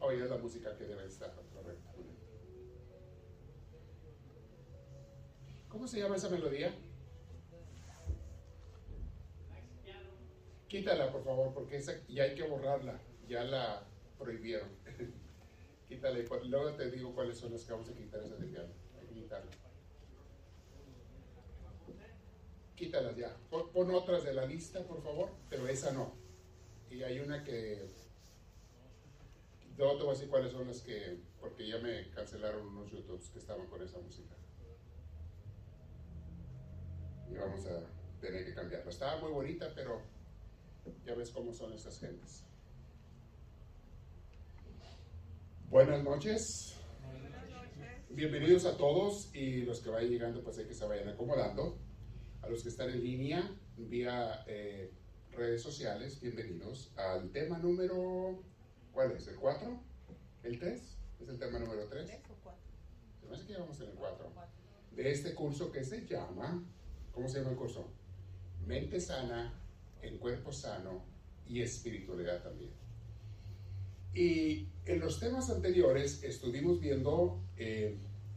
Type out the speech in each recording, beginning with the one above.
oye, es la música que debe estar correcta. ¿Cómo se llama esa melodía? Quítala, por favor, porque esa ya hay que borrarla. Ya la prohibieron. Quítala y luego te digo cuáles son las que vamos a quitar esa de piano. Hay que quitarla. Quítalas ya. Pon, otras de la lista, por favor, pero esa no. Y hay una que. Luego te voy a decir cuáles son las que. Porque ya me cancelaron unos YouTubes que estaban con esa música. Y vamos a tener que cambiarla. Estaba muy bonita, pero ya ves cómo son estas gentes. Buenas noches. Bienvenidos a todos y los que vayan llegando, pues hay que se vayan acomodando. A los que están en línea, vía eh, redes sociales, bienvenidos al tema número. ¿Cuál es? ¿El 4? ¿El 3? ¿Es el tema número 3? ¿3 o 4? Se me hace que vamos en el 4. De este curso que se llama. ¿Cómo se llama el curso? Mente sana en cuerpo sano y espiritualidad también. Y en los temas anteriores estuvimos viendo eh,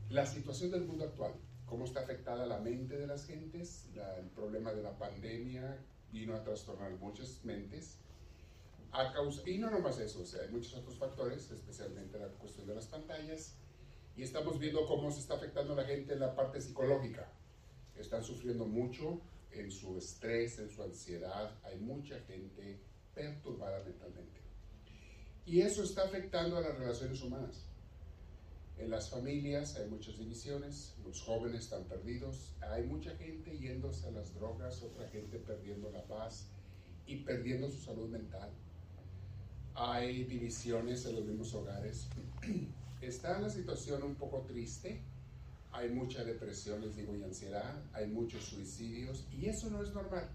la situación del mundo actual, cómo está afectada la mente de las gentes, el problema de la pandemia vino a trastornar muchas mentes, a causa, y no nomás eso, o sea, hay muchos otros factores, especialmente la cuestión de las pantallas, y estamos viendo cómo se está afectando a la gente en la parte psicológica. Están sufriendo mucho, en su estrés, en su ansiedad, hay mucha gente perturbada mentalmente. Y eso está afectando a las relaciones humanas. En las familias hay muchas divisiones, los jóvenes están perdidos, hay mucha gente yéndose a las drogas, otra gente perdiendo la paz y perdiendo su salud mental. Hay divisiones en los mismos hogares. Está la situación un poco triste hay mucha depresión, les digo, y ansiedad, hay muchos suicidios, y eso no es normal.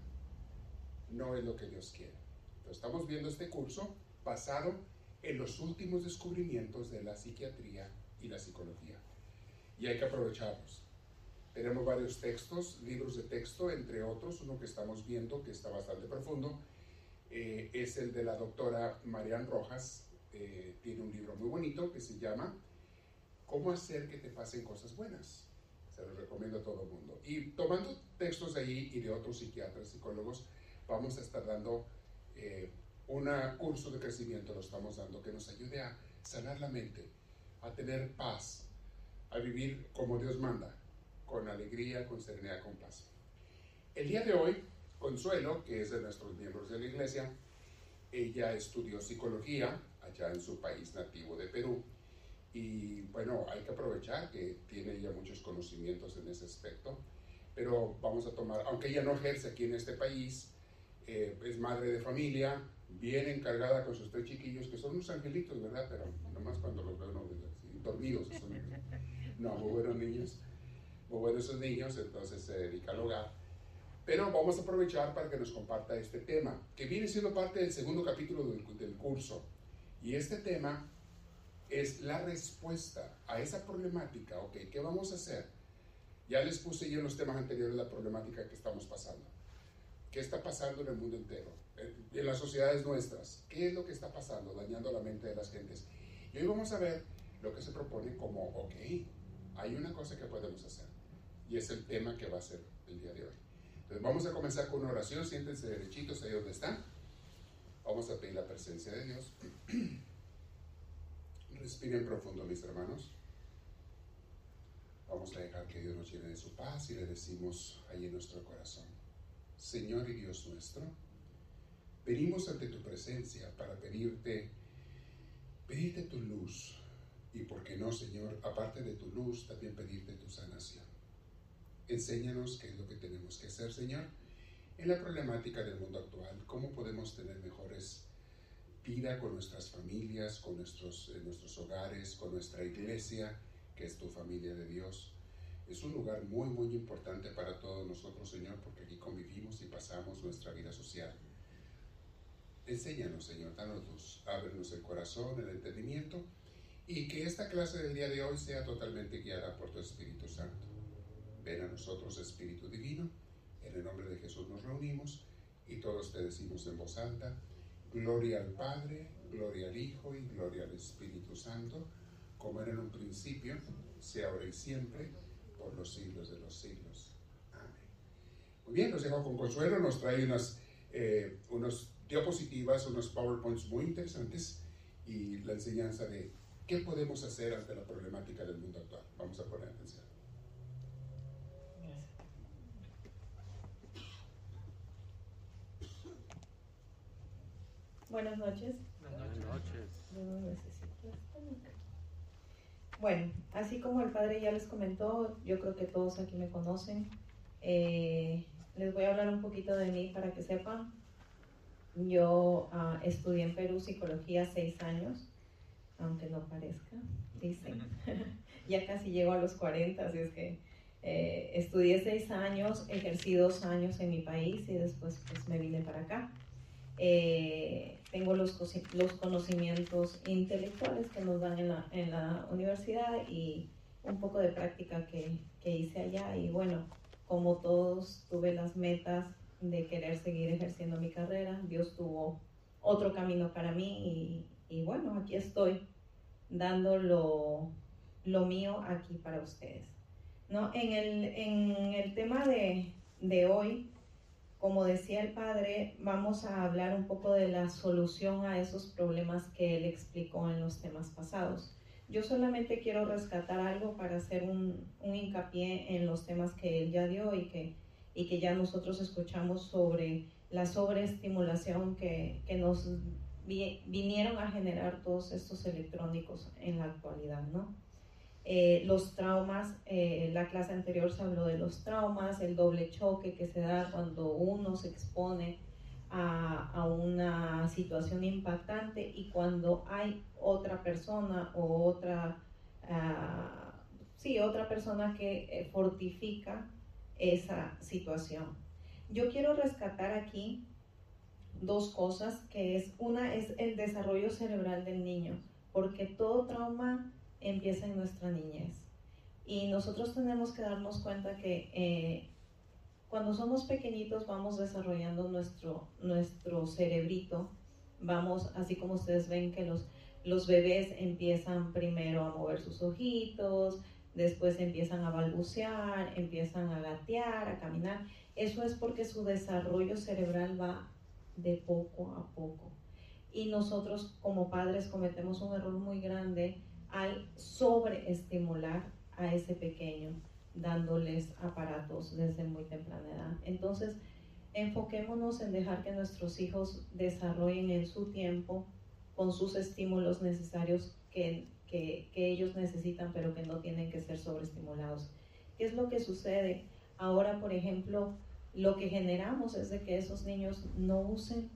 No es lo que Dios quiere. estamos viendo este curso basado en los últimos descubrimientos de la psiquiatría y la psicología. Y hay que aprovecharlos. Tenemos varios textos, libros de texto, entre otros, uno que estamos viendo que está bastante profundo, eh, es el de la doctora Marian Rojas. Eh, tiene un libro muy bonito que se llama cómo hacer que te pasen cosas buenas. Se lo recomiendo a todo el mundo. Y tomando textos de ahí y de otros psiquiatras, psicólogos, vamos a estar dando eh, un curso de crecimiento, lo estamos dando, que nos ayude a sanar la mente, a tener paz, a vivir como Dios manda, con alegría, con serenidad, con paz. El día de hoy, Consuelo, que es de nuestros miembros de la iglesia, ella estudió psicología allá en su país nativo de Perú y bueno, hay que aprovechar que tiene ella muchos conocimientos en ese aspecto, pero vamos a tomar, aunque ella no ejerce aquí en este país, eh, es madre de familia, bien encargada con sus tres chiquillos, que son unos angelitos, ¿verdad? Pero nomás cuando los veo no, dormidos, son, no, muy buenos niños, muy buenos esos niños, entonces se dedica al hogar. Pero vamos a aprovechar para que nos comparta este tema, que viene siendo parte del segundo capítulo del, del curso. Y este tema es la respuesta a esa problemática. Ok, ¿qué vamos a hacer? Ya les puse yo en los temas anteriores la problemática que estamos pasando. ¿Qué está pasando en el mundo entero? En las sociedades nuestras. ¿Qué es lo que está pasando? Dañando la mente de las gentes. Y hoy vamos a ver lo que se propone como, ok, hay una cosa que podemos hacer. Y es el tema que va a ser el día de hoy. Vamos a comenzar con una oración. Siéntense derechitos ahí donde están. Vamos a pedir la presencia de Dios. Respiren profundo, mis hermanos. Vamos a dejar que Dios nos llene de su paz y le decimos ahí en nuestro corazón, Señor y Dios nuestro, venimos ante tu presencia para pedirte, pedirte tu luz y, por qué no, Señor, aparte de tu luz, también pedirte tu sanación. Enséñanos qué es lo que tenemos que hacer, Señor, en la problemática del mundo actual, cómo podemos tener mejores vida con nuestras familias, con nuestros, nuestros hogares, con nuestra iglesia, que es tu familia de Dios. Es un lugar muy, muy importante para todos nosotros, Señor, porque aquí convivimos y pasamos nuestra vida social. Enséñanos, Señor, danos luz, ábrenos el corazón, el entendimiento, y que esta clase del día de hoy sea totalmente guiada por tu Espíritu Santo. Ven a nosotros, Espíritu Divino, en el nombre de Jesús nos reunimos y todos te decimos en voz alta, Gloria al Padre, gloria al Hijo y gloria al Espíritu Santo, como era en un principio, sea ahora y siempre, por los siglos de los siglos. Amén. Muy bien, nos dejo con consuelo, nos trae unas, eh, unas diapositivas, unos PowerPoints muy interesantes y la enseñanza de qué podemos hacer ante la problemática del mundo actual. Vamos a poner atención. Buenas noches. Buenas noches. Bueno, así como el padre ya les comentó, yo creo que todos aquí me conocen. Eh, les voy a hablar un poquito de mí para que sepan. Yo uh, estudié en Perú psicología seis años, aunque no parezca, dicen. ya casi llego a los 40, así es que eh, estudié seis años, ejercí dos años en mi país y después pues, me vine para acá. Eh, tengo los, los, conocimientos intelectuales que nos dan en la, en la universidad y un poco de práctica que, que, hice allá. Y bueno, como todos, tuve las metas de querer seguir ejerciendo mi carrera. Dios tuvo otro camino para mí y, bueno, aquí estoy dando lo, lo, mío aquí para ustedes. ¿No? En, el, en el tema de, de hoy, como decía el padre, vamos a hablar un poco de la solución a esos problemas que él explicó en los temas pasados. Yo solamente quiero rescatar algo para hacer un, hincapié en los temas que él ya dio y que, y que ya nosotros escuchamos sobre la sobreestimulación que, que nos vinieron a generar todos estos electrónicos en la actualidad, ¿no? Eh, los traumas, eh, la clase anterior se habló de los traumas, el doble choque que se da cuando uno se expone a, una situación impactante y cuando hay otra persona o otra, uh, sí, otra persona que eh, fortifica esa situación. Yo quiero rescatar aquí dos cosas, que es una es el desarrollo cerebral del niño, porque todo trauma empieza en nuestra niñez. Y nosotros tenemos que darnos cuenta que eh, cuando somos pequeñitos vamos desarrollando nuestro, nuestro cerebrito, vamos, así como ustedes ven que los, los bebés empiezan primero a mover sus ojitos, después empiezan a balbucear, empiezan a gatear, a caminar. Eso es porque su desarrollo cerebral va de poco a poco. Y nosotros como padres cometemos un error muy grande al sobreestimular a ese pequeño, dándoles aparatos desde muy temprana edad. Entonces, enfoquémonos en dejar que nuestros hijos desarrollen en su tiempo con sus estímulos necesarios que, que, ellos necesitan, pero que no tienen que ser sobreestimulados. ¿Qué es lo que sucede? Ahora, por ejemplo, lo que generamos es de que esos niños no usen,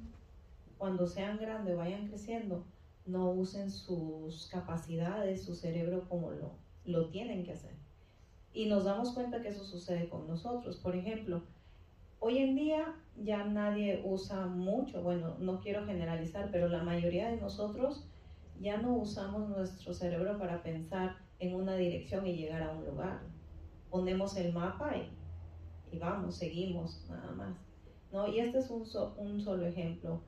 cuando sean grandes, vayan creciendo, no usen sus capacidades, su cerebro como lo, lo tienen que hacer. Y nos damos cuenta que eso sucede con nosotros. Por ejemplo, hoy en día ya nadie usa mucho, bueno, no quiero generalizar, pero la mayoría de nosotros ya no usamos nuestro cerebro para pensar en una dirección y llegar a un lugar. Ponemos el mapa y, y vamos, seguimos, nada más. ¿no? Y este es un, un solo ejemplo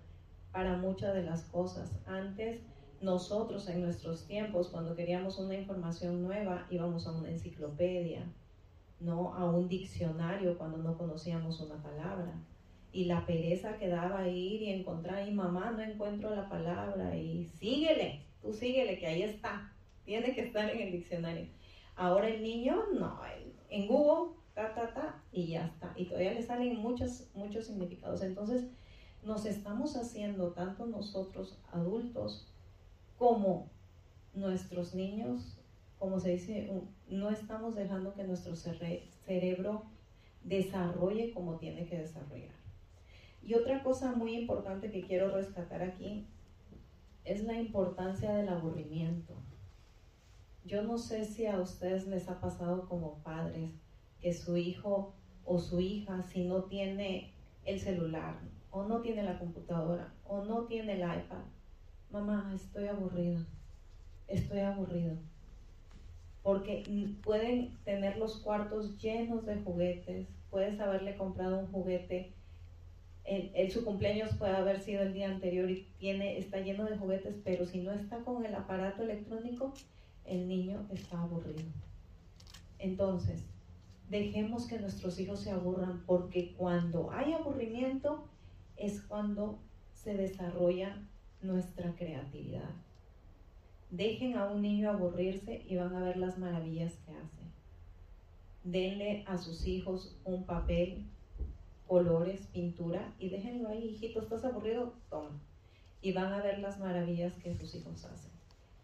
para muchas de las cosas. Antes, nosotros en nuestros tiempos, cuando queríamos una información nueva, íbamos a una enciclopedia, no a un diccionario cuando no conocíamos una palabra. Y la pereza que daba ir y encontrar, y mamá, no encuentro la palabra, y síguele, tú síguele, que ahí está, tiene que estar en el diccionario. Ahora el niño, no, en Google, ta, ta, ta, y ya está. Y todavía le salen muchos, muchos significados. Entonces, nos estamos haciendo, tanto nosotros adultos como nuestros niños, como se dice, no estamos dejando que nuestro cerebro desarrolle como tiene que desarrollar. Y otra cosa muy importante que quiero rescatar aquí es la importancia del aburrimiento. Yo no sé si a ustedes les ha pasado como padres que su hijo o su hija, si no tiene el celular, o no tiene la computadora, o no tiene el iPad, mamá, estoy aburrida, estoy aburrido. Porque pueden tener los cuartos llenos de juguetes, puedes haberle comprado un juguete su cumpleaños puede haber sido el día anterior y tiene, está lleno de juguetes, pero si no está con el aparato electrónico, el niño está aburrido. Entonces, dejemos que nuestros hijos se aburran, porque cuando hay aburrimiento es cuando se desarrolla nuestra creatividad. Dejen a un niño aburrirse y van a ver las maravillas que hace. Denle a sus hijos un papel colores, pintura y déjenlo ahí, hijito, ¿estás aburrido? Toma. Y van a ver las maravillas que sus hijos hacen.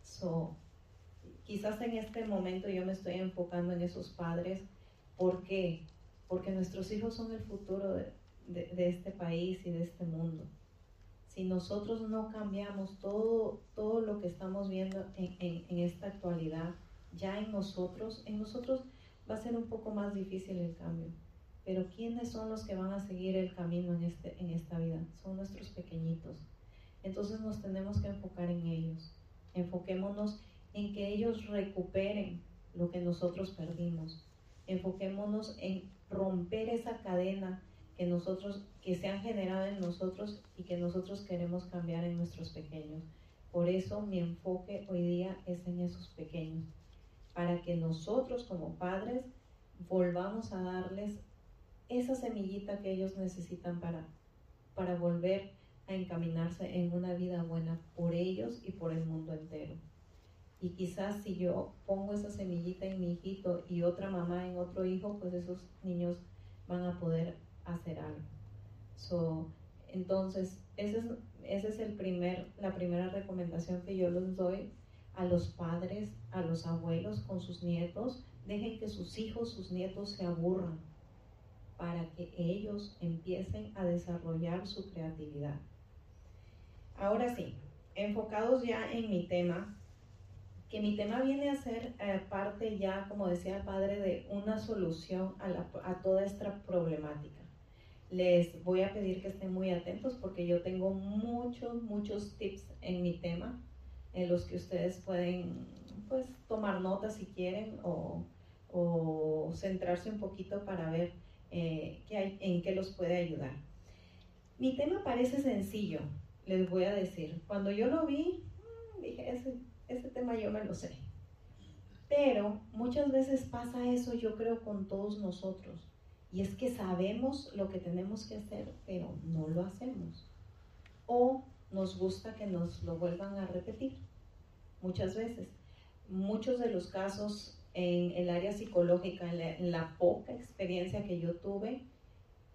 So, quizás en este momento yo me estoy enfocando en esos padres. ¿Por qué? Porque nuestros hijos son el futuro de, este país y de este mundo. Si nosotros no cambiamos todo, todo lo que estamos viendo en, en esta actualidad, ya en nosotros, en nosotros va a ser un poco más difícil el cambio pero ¿quiénes son los que van a seguir el camino en, este, en esta vida? Son nuestros pequeñitos. Entonces nos tenemos que enfocar en ellos. Enfoquémonos en que ellos recuperen lo que nosotros perdimos. Enfoquémonos en romper esa cadena que nosotros que se han generado en nosotros y que nosotros queremos cambiar en nuestros pequeños. Por eso mi enfoque hoy día es en esos pequeños, para que nosotros como padres volvamos a darles esa semillita que ellos necesitan para, para volver a encaminarse en una vida buena por ellos y por el mundo entero. Y quizás si yo pongo esa semillita en mi hijito y otra mamá en otro hijo, pues esos niños van a poder hacer algo. Entonces, esa es, ese es el primer, la primera recomendación que yo les doy a los padres, a los abuelos con sus nietos. Dejen que sus hijos, sus nietos se aburran para que ellos empiecen a desarrollar su creatividad. Ahora sí, enfocados ya en mi tema, que mi tema viene a ser eh, parte ya, como decía el padre, de una solución a, toda esta problemática. Les voy a pedir que estén muy atentos porque yo tengo muchos, muchos tips en mi tema en los que ustedes pueden pues tomar notas si quieren o, o centrarse un poquito para ver eh, hay, en qué los puede ayudar. Mi tema parece sencillo, les voy a decir. Cuando yo lo vi, mm, dije, ese, ese tema yo me lo sé. Pero muchas veces pasa eso, yo creo, con todos nosotros. Y es que sabemos lo que tenemos que hacer, pero no lo hacemos. O nos gusta que nos lo vuelvan a repetir. Muchas veces. Muchos de los casos en el área psicológica, en la, poca experiencia que yo tuve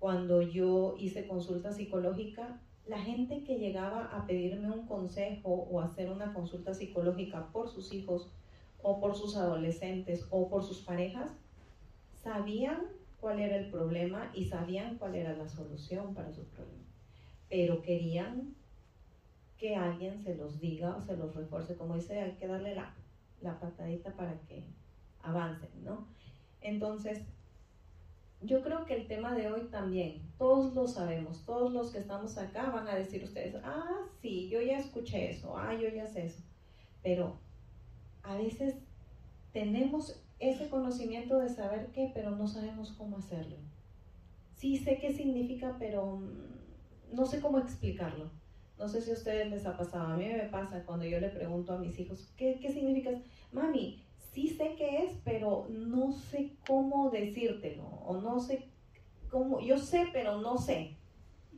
cuando yo hice consulta psicológica, la gente que llegaba a pedirme un consejo o hacer una consulta psicológica por sus hijos o por sus adolescentes o por sus parejas, sabían cuál era el problema y sabían cuál era la solución para su problema, pero querían que alguien se los diga o se los refuerce, como dice, hay que darle la, la patadita para que avancen, ¿no? Entonces, yo creo que el tema de hoy también, todos lo sabemos, todos los que estamos acá van a decir ustedes, ah, sí, yo ya escuché eso, ah, yo ya sé eso, pero a veces tenemos ese conocimiento de saber qué, pero no sabemos cómo hacerlo. Sí sé qué significa, pero mm, no sé cómo explicarlo. No sé si a ustedes les ha pasado, a mí me pasa cuando yo le pregunto a mis hijos, ¿qué, qué significa? Mami, sí sé qué es, pero no sé cómo decírtelo, o no sé cómo, yo sé, pero no sé,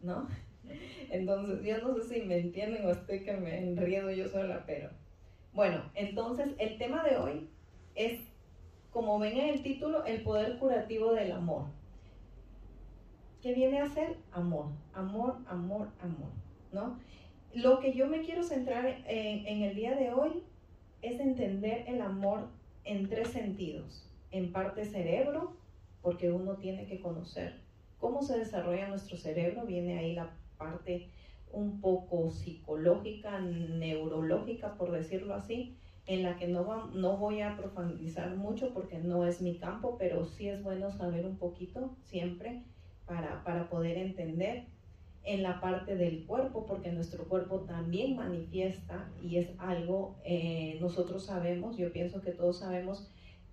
¿no? Entonces, yo no sé si me entienden o estoy que me enriedo yo sola, pero bueno, entonces el tema de hoy es, como ven en el título, el poder curativo del amor. ¿Qué viene a ser? Amor, amor, amor, amor, ¿no? Lo que yo me quiero centrar en, en el día de hoy es entender el amor en tres sentidos. En parte cerebro, porque uno tiene que conocer cómo se desarrolla nuestro cerebro, viene ahí la parte un poco psicológica, neurológica, por decirlo así, en la que no, no voy a profundizar mucho porque no es mi campo, pero sí es bueno saber un poquito siempre para, para poder entender en la parte del cuerpo, porque nuestro cuerpo también manifiesta y es algo, eh, nosotros sabemos, yo pienso que todos sabemos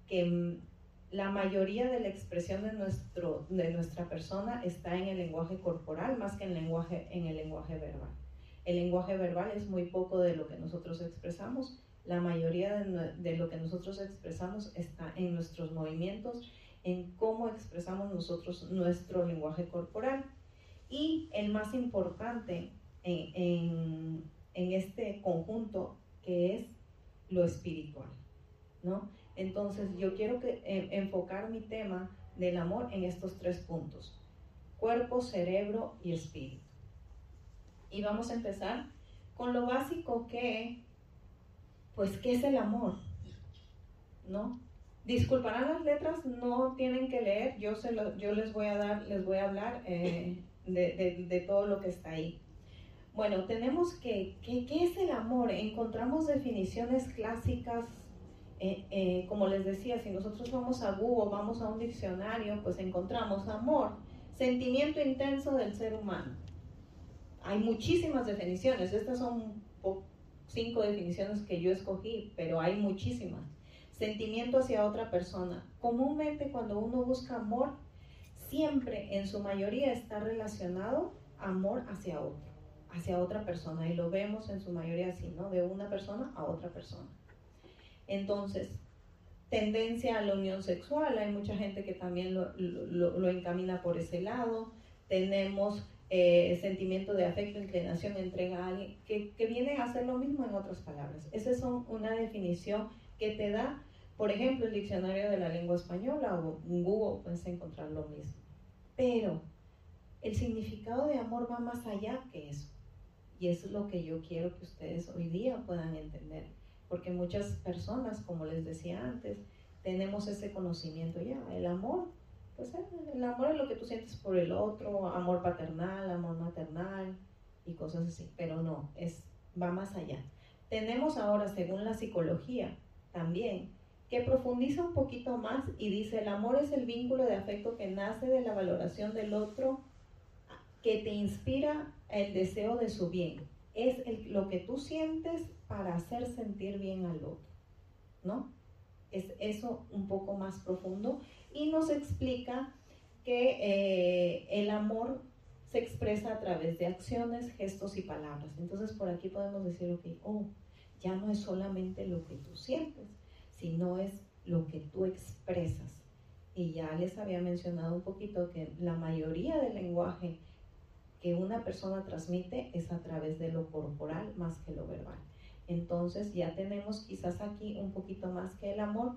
que mm, la mayoría de la expresión de, nuestro, de nuestra persona está en el lenguaje corporal más que en, lenguaje, en el lenguaje verbal. El lenguaje verbal es muy poco de lo que nosotros expresamos. La mayoría de, lo que nosotros expresamos está en nuestros movimientos, en cómo expresamos nosotros nuestro lenguaje corporal. Y el más importante en este conjunto que es lo espiritual, ¿no? Entonces yo quiero que, eh, enfocar mi tema del amor en estos tres puntos, cuerpo, cerebro y espíritu. Y vamos a empezar con lo básico que, pues, ¿qué es el amor? ¿No? Disculparán las letras, no tienen que leer, yo, se yo les voy a dar, les voy a hablar eh, de, todo lo que está ahí. Bueno, tenemos que, ¿qué es el amor? Encontramos definiciones clásicas eh, eh, como les decía, si nosotros vamos a Google, vamos a un diccionario, pues encontramos amor, sentimiento intenso del ser humano. Hay muchísimas definiciones, estas son cinco definiciones que yo escogí, pero hay muchísimas. Sentimiento hacia otra persona. Comúnmente cuando uno busca amor, siempre en su mayoría está relacionado amor hacia otro, hacia otra persona. Y lo vemos en su mayoría así, ¿no? De una persona a otra persona. Entonces, tendencia a la unión sexual, hay mucha gente que también lo, encamina por ese lado. Tenemos eh, sentimiento de afecto, inclinación, entrega a alguien, que, viene a hacer lo mismo en otras palabras. Esa es una definición que te da, por ejemplo, el diccionario de la lengua española o Google puedes encontrar lo mismo. Pero el significado de amor va más allá que eso. Y eso es lo que yo quiero que ustedes hoy día puedan entender porque muchas personas, como les decía antes, tenemos ese conocimiento ya, el amor, pues eh, el amor es lo que tú sientes por el otro, amor paternal, amor maternal y cosas así, pero no, es va más allá. Tenemos ahora, según la psicología, también que profundiza un poquito más y dice, el amor es el vínculo de afecto que nace de la valoración del otro, que te inspira el deseo de su bien es lo que tú sientes para hacer sentir bien al otro, ¿no? Es eso un poco más profundo y nos explica que eh, el amor se expresa a través de acciones, gestos y palabras. Entonces por aquí podemos decir, ok, oh, ya no es solamente lo que tú sientes, sino es lo que tú expresas. Y ya les había mencionado un poquito que la mayoría del lenguaje que una persona transmite es a través de lo corporal más que lo verbal. Entonces ya tenemos quizás aquí un poquito más que el amor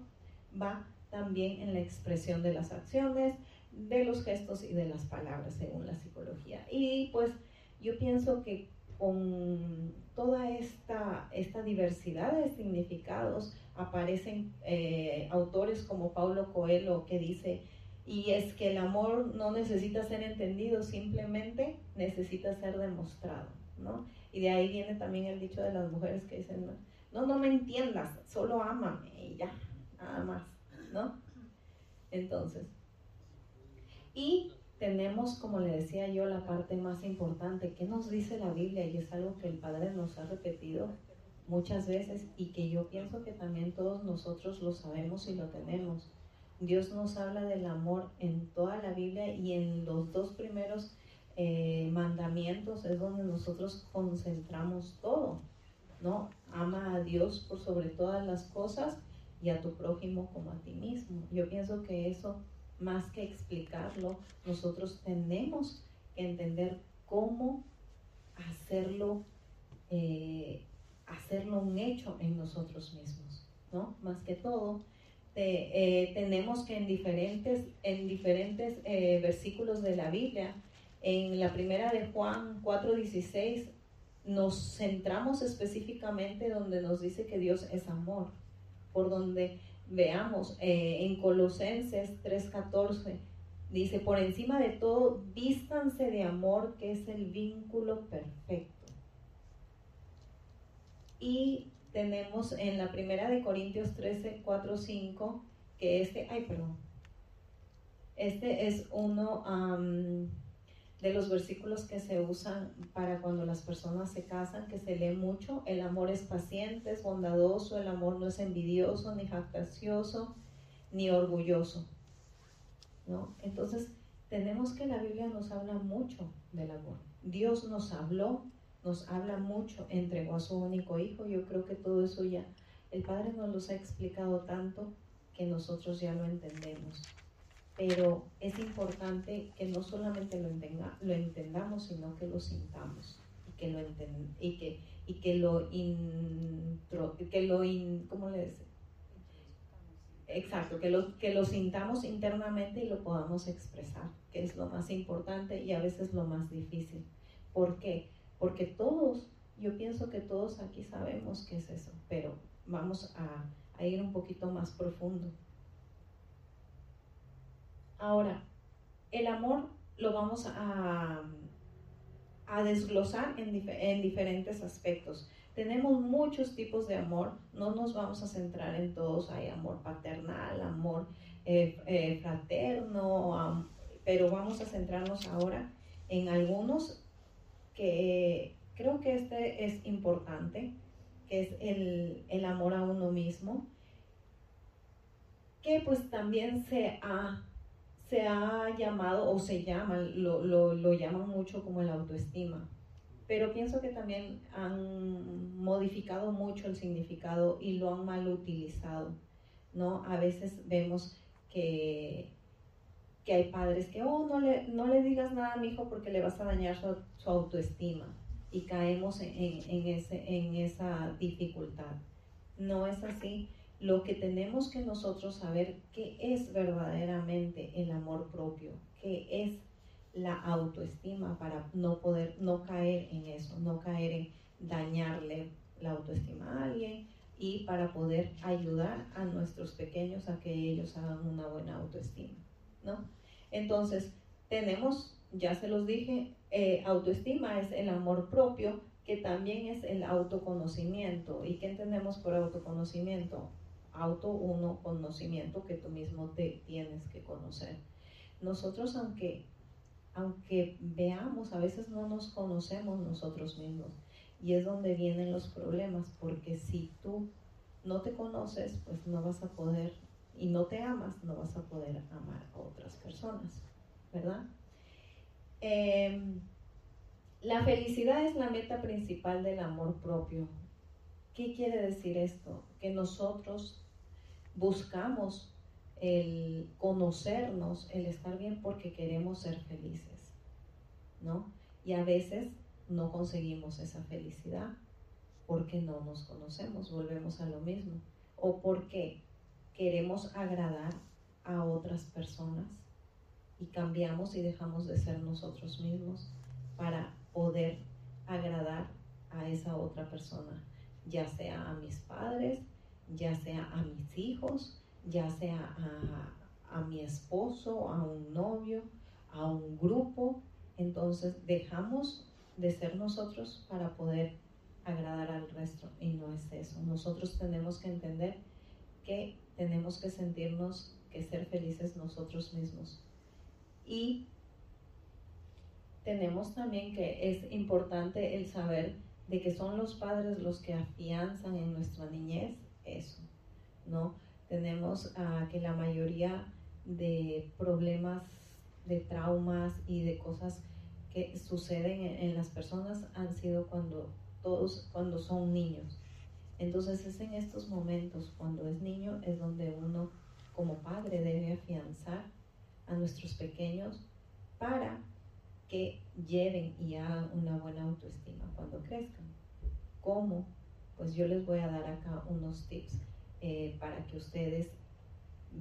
va también en la expresión de las acciones, de los gestos y de las palabras según la psicología. Y pues yo pienso que con toda esta, esta diversidad de significados aparecen eh, autores como Paulo Coelho que dice y es que el amor no necesita ser entendido, simplemente necesita ser demostrado, ¿no? Y de ahí viene también el dicho de las mujeres que dicen, no, no me entiendas, solo ámame y ya, nada más, ¿no? Entonces, y tenemos, como le decía yo, la parte más importante, ¿qué nos dice la Biblia? Y es algo que el Padre nos ha repetido muchas veces y que yo pienso que también todos nosotros lo sabemos y lo tenemos. Dios nos habla del amor en toda la Biblia y en los dos primeros eh, mandamientos es donde nosotros concentramos todo, ¿no? Ama a Dios por sobre todas las cosas y a tu prójimo como a ti mismo. Yo pienso que eso, más que explicarlo, nosotros tenemos que entender cómo hacerlo, eh, hacerlo un hecho en nosotros mismos, ¿no? Más que todo, eh, tenemos que en diferentes, en diferentes versículos de la Biblia, en la primera de Juan 4:16, nos centramos específicamente donde nos dice que Dios es amor, por donde veamos eh, en Colosenses 3:14, dice, por encima de todo, vístanse de amor, que es el vínculo perfecto. Y tenemos en la primera de Corintios 13, 4, 5, que este, ay, perdón, este es uno de los versículos que se usan para cuando las personas se casan, que se lee mucho. El amor es paciente, es bondadoso, el amor no es envidioso ni jactacioso, ni orgulloso. ¿no? Entonces, tenemos que la Biblia nos habla mucho del amor. Dios nos habló, nos habla mucho, entregó a su único hijo. Yo creo que todo eso ya, el Padre nos los ha explicado tanto que nosotros ya lo entendemos. Pero es importante que no solamente lo, lo entendamos, sino que lo sintamos y que lo, y que, y que lo, intro, que lo ¿cómo le dice? Exacto, que lo, que lo sintamos internamente y lo podamos expresar, que es lo más importante y a veces lo más difícil. ¿Por qué? Porque todos, yo pienso que todos aquí sabemos qué es eso, pero vamos a ir un poquito más profundo. Ahora, el amor lo vamos a, a desglosar en, en diferentes aspectos. Tenemos muchos tipos de amor, no nos vamos a centrar en todos, hay amor paternal, amor eh, eh, fraterno, pero vamos a centrarnos ahora en algunos que creo que este es importante, que es el, el amor a uno mismo, que pues también se ha, se ha llamado o se llama, lo, lo, lo llaman mucho como el autoestima pero pienso que también han modificado mucho el significado y lo han mal utilizado, ¿no? A veces vemos que, que hay padres que, oh, no le, no le digas nada a mi hijo porque le vas a dañar su, autoestima y caemos en, en, ese, en esa dificultad. No es así. Lo que tenemos que nosotros saber qué es verdaderamente el amor propio, qué es la autoestima para no poder, no caer en eso, no caer en dañarle la autoestima a alguien y para poder ayudar a nuestros pequeños a que ellos hagan una buena autoestima, ¿no? Entonces, tenemos, ya se los dije, eh, autoestima es el amor propio, que también es el autoconocimiento. ¿Y qué entendemos por autoconocimiento? Auto uno conocimiento que tú mismo te tienes que conocer. Nosotros, aunque aunque veamos, a veces no nos conocemos nosotros mismos. Y es donde vienen los problemas, porque si tú no te conoces, pues no vas a poder, y no te amas, no vas a poder amar a otras personas, ¿verdad? Em, la felicidad es la meta principal del amor propio. ¿Qué quiere decir esto? Que nosotros buscamos el conocernos, el estar bien porque queremos ser felices, ¿no? Y a veces no conseguimos esa felicidad porque no nos conocemos, volvemos a lo mismo, o porque queremos agradar a otras personas y cambiamos y dejamos de ser nosotros mismos para poder agradar a esa otra persona, ya sea a mis padres, ya sea a mis hijos, ya sea a, mi esposo, a un novio, a un grupo. Entonces dejamos de ser nosotros para poder agradar al resto y no es eso. Nosotros tenemos que entender que tenemos que sentirnos, que ser felices nosotros mismos. Y tenemos también que es importante el saber de que son los padres los que afianzan en nuestra niñez eso, ¿no? tenemos uh, que la mayoría de problemas, de traumas y de cosas que suceden en, las personas han sido cuando todos, cuando son niños. Entonces es en estos momentos, cuando es niño, es donde uno como padre debe afianzar a nuestros pequeños para que lleven y hagan una buena autoestima cuando crezcan. ¿Cómo? Pues yo les voy a dar acá unos tips. Eh, para que ustedes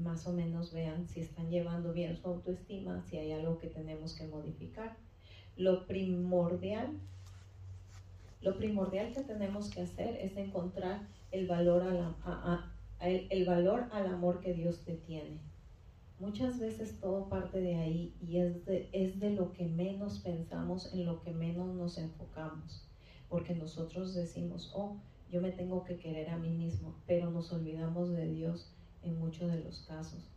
más o menos vean si están llevando bien su autoestima, si hay algo que tenemos que modificar. Lo primordial, lo primordial que tenemos que hacer es encontrar el valor, el, valor al amor que Dios te tiene. Muchas veces todo parte de ahí y es de, es de lo que menos pensamos, en lo que menos nos enfocamos. Porque nosotros decimos, oh, yo me tengo que querer a mí mismo, pero nos olvidamos de Dios en muchos de los casos.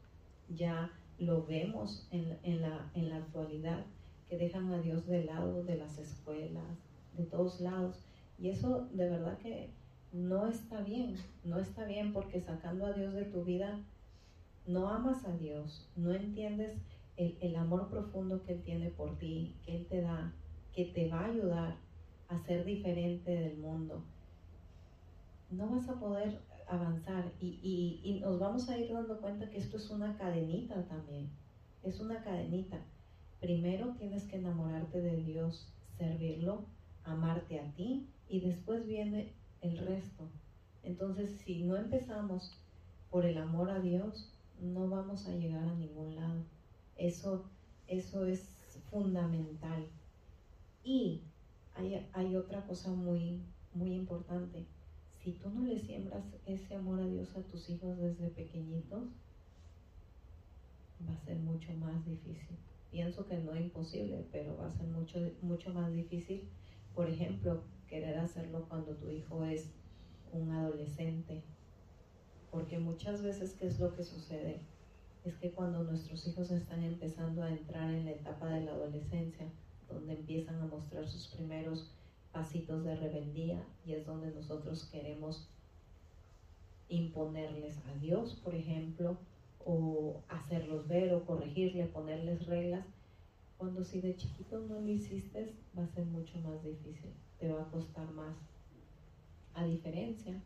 Ya lo vemos en, en, la, en la actualidad, que dejan a Dios de lado de las escuelas, de todos lados. Y eso de verdad que no está bien, no está bien porque sacando a Dios de tu vida no amas a Dios, no entiendes el, el amor profundo que Él tiene por ti, que Él te da, que te va a ayudar a ser diferente del mundo, no vas a poder avanzar y, y, y, nos vamos a ir dando cuenta que esto es una cadenita también, es una cadenita. Primero tienes que enamorarte de Dios, servirlo, amarte a ti y después viene el resto. Entonces, si no empezamos por el amor a Dios, no vamos a llegar a ningún lado. Eso, eso es fundamental. Y hay, hay otra cosa muy, muy importante. Si tú no le siembras ese amor a Dios a tus hijos desde pequeñitos, va a ser mucho más difícil. Pienso que no es imposible, pero va a ser mucho, mucho más difícil. Por ejemplo, querer hacerlo cuando tu hijo es un adolescente. Porque muchas veces, ¿qué es lo que sucede? Es que cuando nuestros hijos están empezando a entrar en la etapa de la adolescencia, donde empiezan a mostrar sus primeros pasitos de rebeldía y es donde nosotros queremos imponerles a Dios, por ejemplo, o hacerlos ver o corregirle, ponerles reglas, cuando si de chiquito no lo hiciste va a ser mucho más difícil, te va a costar más. A diferencia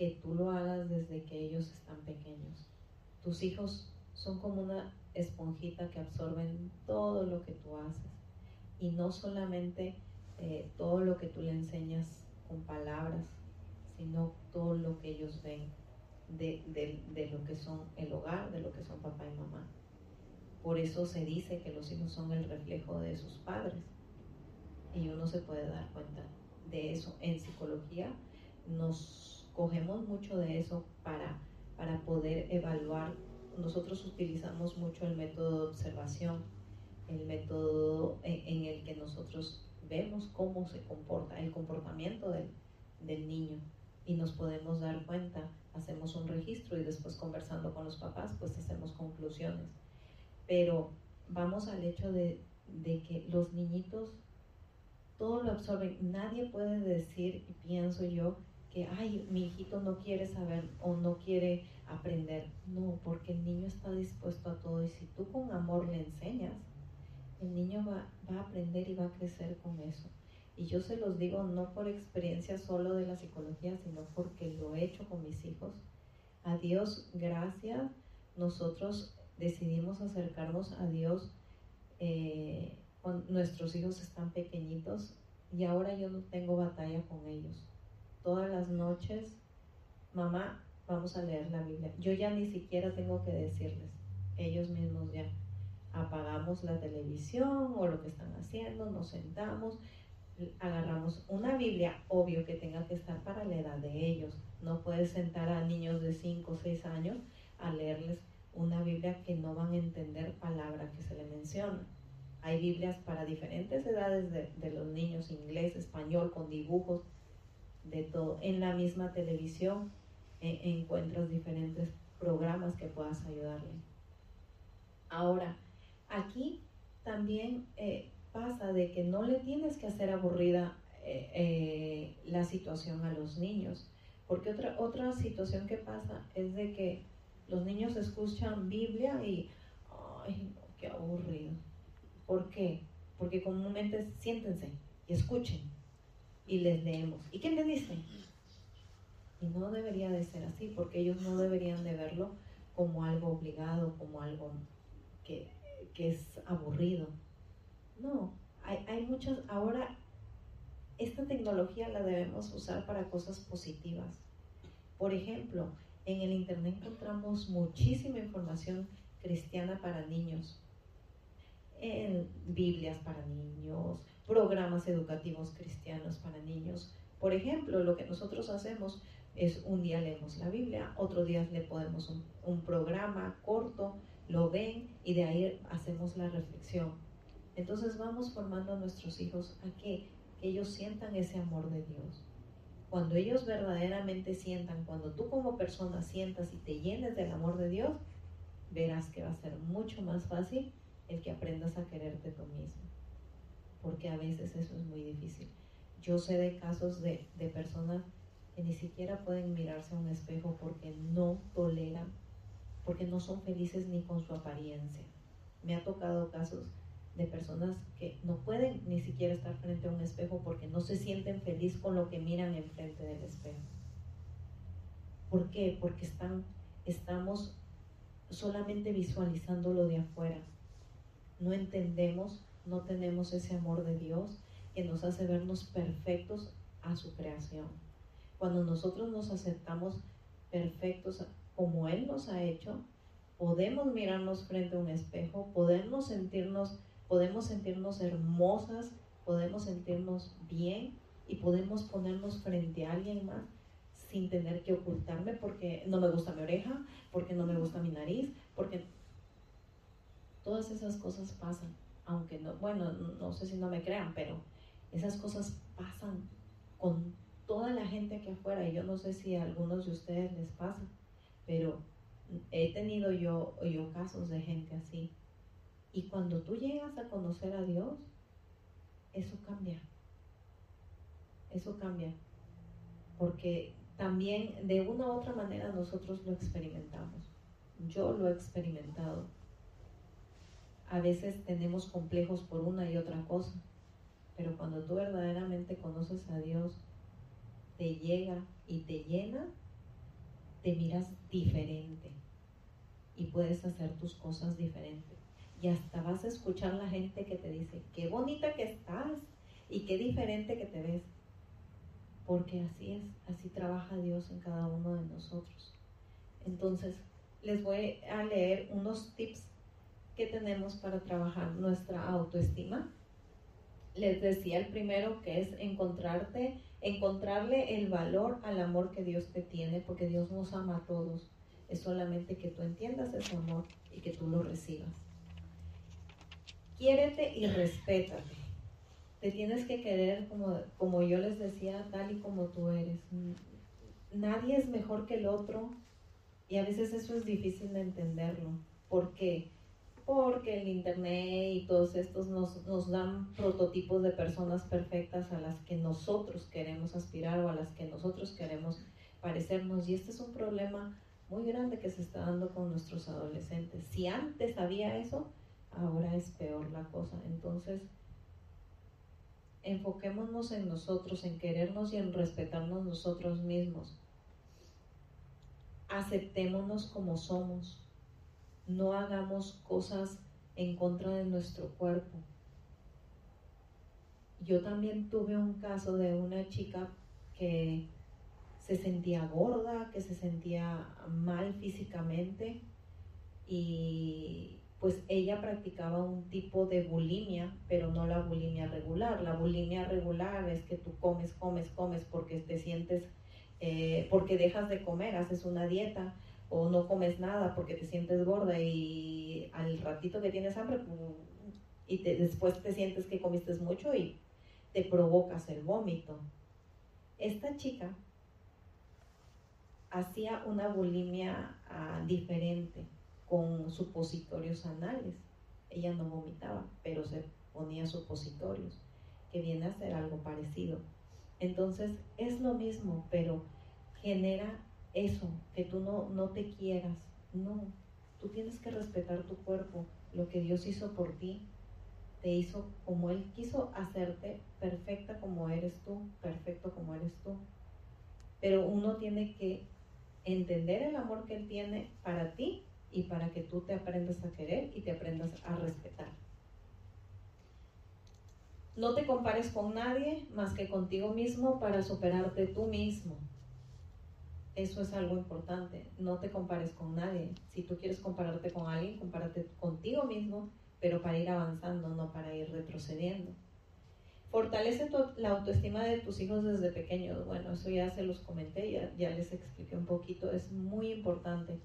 que tú lo hagas desde que ellos están pequeños. Tus hijos son como una esponjita que absorben todo lo que tú haces y no solamente eh, todo lo que tú le enseñas con palabras, sino todo lo que ellos ven de, de, lo que son el hogar, de lo que son papá y mamá. Por eso se dice que los hijos son el reflejo de sus padres. Y uno se puede dar cuenta de eso. En psicología nos cogemos mucho de eso para, para poder evaluar. Nosotros utilizamos mucho el método de observación, el método en el que nosotros vemos cómo se comporta, el comportamiento del, del niño y nos podemos dar cuenta, hacemos un registro y después conversando con los papás, pues hacemos conclusiones. Pero vamos al hecho de, de que los niñitos todo lo absorben. Nadie puede decir, pienso yo, que, ay, mi hijito no quiere saber o no quiere aprender. No, porque el niño está dispuesto a todo y si tú con amor le enseñas, el niño va, a aprender y va a crecer con eso. Y yo se los digo no por experiencia solo de la psicología, sino porque lo he hecho con mis hijos. A Dios, gracias, nosotros decidimos acercarnos a Dios eh, cuando nuestros hijos están pequeñitos y ahora yo no tengo batalla con ellos. Todas las noches, mamá, vamos a leer la Biblia. Yo ya ni siquiera tengo que decirles, ellos mismos ya apagamos la televisión o lo que están haciendo, nos sentamos, agarramos una Biblia, obvio que tenga que estar para la edad de ellos. No puedes sentar a niños de 5 o 6 años a leerles una Biblia que no van a entender palabra que se le menciona. Hay Biblias para diferentes edades de, los niños, inglés, español, con dibujos, de todo. En la misma televisión e, encuentras diferentes programas que puedas ayudarle. Ahora, Aquí también eh, pasa de que no le tienes que hacer aburrida eh, eh, la situación a los niños, porque otra, otra situación que pasa es de que los niños escuchan Biblia y, ay, qué aburrido. ¿Por qué? Porque comúnmente siéntense y escuchen y les leemos. ¿Y qué le dicen? Y no debería de ser así, porque ellos no deberían de verlo como algo obligado, como algo que que es aburrido. No, hay, hay muchas, ahora esta tecnología la debemos usar para cosas positivas. Por ejemplo, en el Internet encontramos muchísima información cristiana para niños, en Biblias para niños, programas educativos cristianos para niños. Por ejemplo, lo que nosotros hacemos es un día leemos la Biblia, otro día le podemos un, un programa corto lo ven y de ahí hacemos la reflexión. Entonces vamos formando a nuestros hijos a que ellos sientan ese amor de Dios. Cuando ellos verdaderamente sientan, cuando tú como persona sientas y te llenes del amor de Dios, verás que va a ser mucho más fácil el que aprendas a quererte tú mismo. Porque a veces eso es muy difícil. Yo sé de casos de, de personas que ni siquiera pueden mirarse a un espejo porque no toleran porque no son felices ni con su apariencia. Me ha tocado casos de personas que no pueden ni siquiera estar frente a un espejo porque no se sienten feliz con lo que miran enfrente del espejo. ¿Por qué? Porque están, estamos solamente visualizando lo de afuera. No entendemos, no tenemos ese amor de Dios que nos hace vernos perfectos a su creación. Cuando nosotros nos aceptamos perfectos como Él nos ha hecho, podemos mirarnos frente a un espejo, podemos sentirnos, podemos sentirnos hermosas, podemos sentirnos bien y podemos ponernos frente a alguien más sin tener que ocultarme porque no me gusta mi oreja, porque no me gusta mi nariz, porque todas esas cosas pasan, aunque no, bueno, no sé si no me crean, pero esas cosas pasan con toda la gente aquí afuera y yo no sé si a algunos de ustedes les pasa, pero he tenido yo, yo casos de gente así. Y cuando tú llegas a conocer a Dios, eso cambia. Eso cambia. Porque también de una u otra manera nosotros lo experimentamos. Yo lo he experimentado. A veces tenemos complejos por una y otra cosa, pero cuando tú verdaderamente conoces a Dios, te llega y te llena, te miras diferente y puedes hacer tus cosas diferentes. Y hasta vas a escuchar la gente que te dice, qué bonita que estás y qué diferente que te ves. Porque así es, así trabaja Dios en cada uno de nosotros. Entonces, les voy a leer unos tips que tenemos para trabajar nuestra autoestima. Les decía el primero que es encontrarte, encontrarle el valor al amor que Dios te tiene, porque Dios nos ama a todos es solamente que tú entiendas ese amor y que tú lo recibas. Quiérete y respétate. Te tienes que querer como, como yo les decía, tal y como tú eres. Nadie es mejor que el otro y a veces eso es difícil de entenderlo. ¿Por qué? Porque el internet y todos estos nos, nos dan prototipos de personas perfectas a las que nosotros queremos aspirar o a las que nosotros queremos parecernos. Y este es un problema muy grande que se está dando con nuestros adolescentes. Si antes había eso, ahora es peor la cosa. Entonces, enfoquémonos en nosotros, en querernos y en respetarnos nosotros mismos. Aceptémonos como somos. No hagamos cosas en contra de nuestro cuerpo. Yo también tuve un caso de una chica que se sentía gorda, que se sentía mal físicamente y pues ella practicaba un tipo de bulimia, pero no la bulimia regular. La bulimia regular es que tú comes, comes, comes porque te sientes, eh, porque dejas de comer, haces una dieta o no comes nada porque te sientes gorda y al ratito que tienes hambre y después te sientes que comiste mucho y te provocas el vómito. Esta chica hacía una bulimia ah, diferente con supositorios anales. Ella no vomitaba, pero se ponía supositorios, que viene a ser algo parecido. Entonces es lo mismo, pero genera eso, que tú no, no te quieras. No, tú tienes que respetar tu cuerpo, lo que Dios hizo por ti. Te hizo como Él quiso hacerte, perfecta como eres tú, perfecto como eres tú. Pero uno tiene que entender el amor que Él tiene para ti y para que tú te aprendas a querer y te aprendas a respetar. No te compares con nadie más que contigo mismo para superarte tú mismo. Eso es algo importante. No te compares con nadie. Si tú quieres compararte con alguien, compárate contigo mismo, pero para ir avanzando, no para ir retrocediendo. Fortalece la autoestima de tus hijos desde pequeños. Bueno, eso ya se los comenté, ya, les expliqué un poquito. Es muy importante.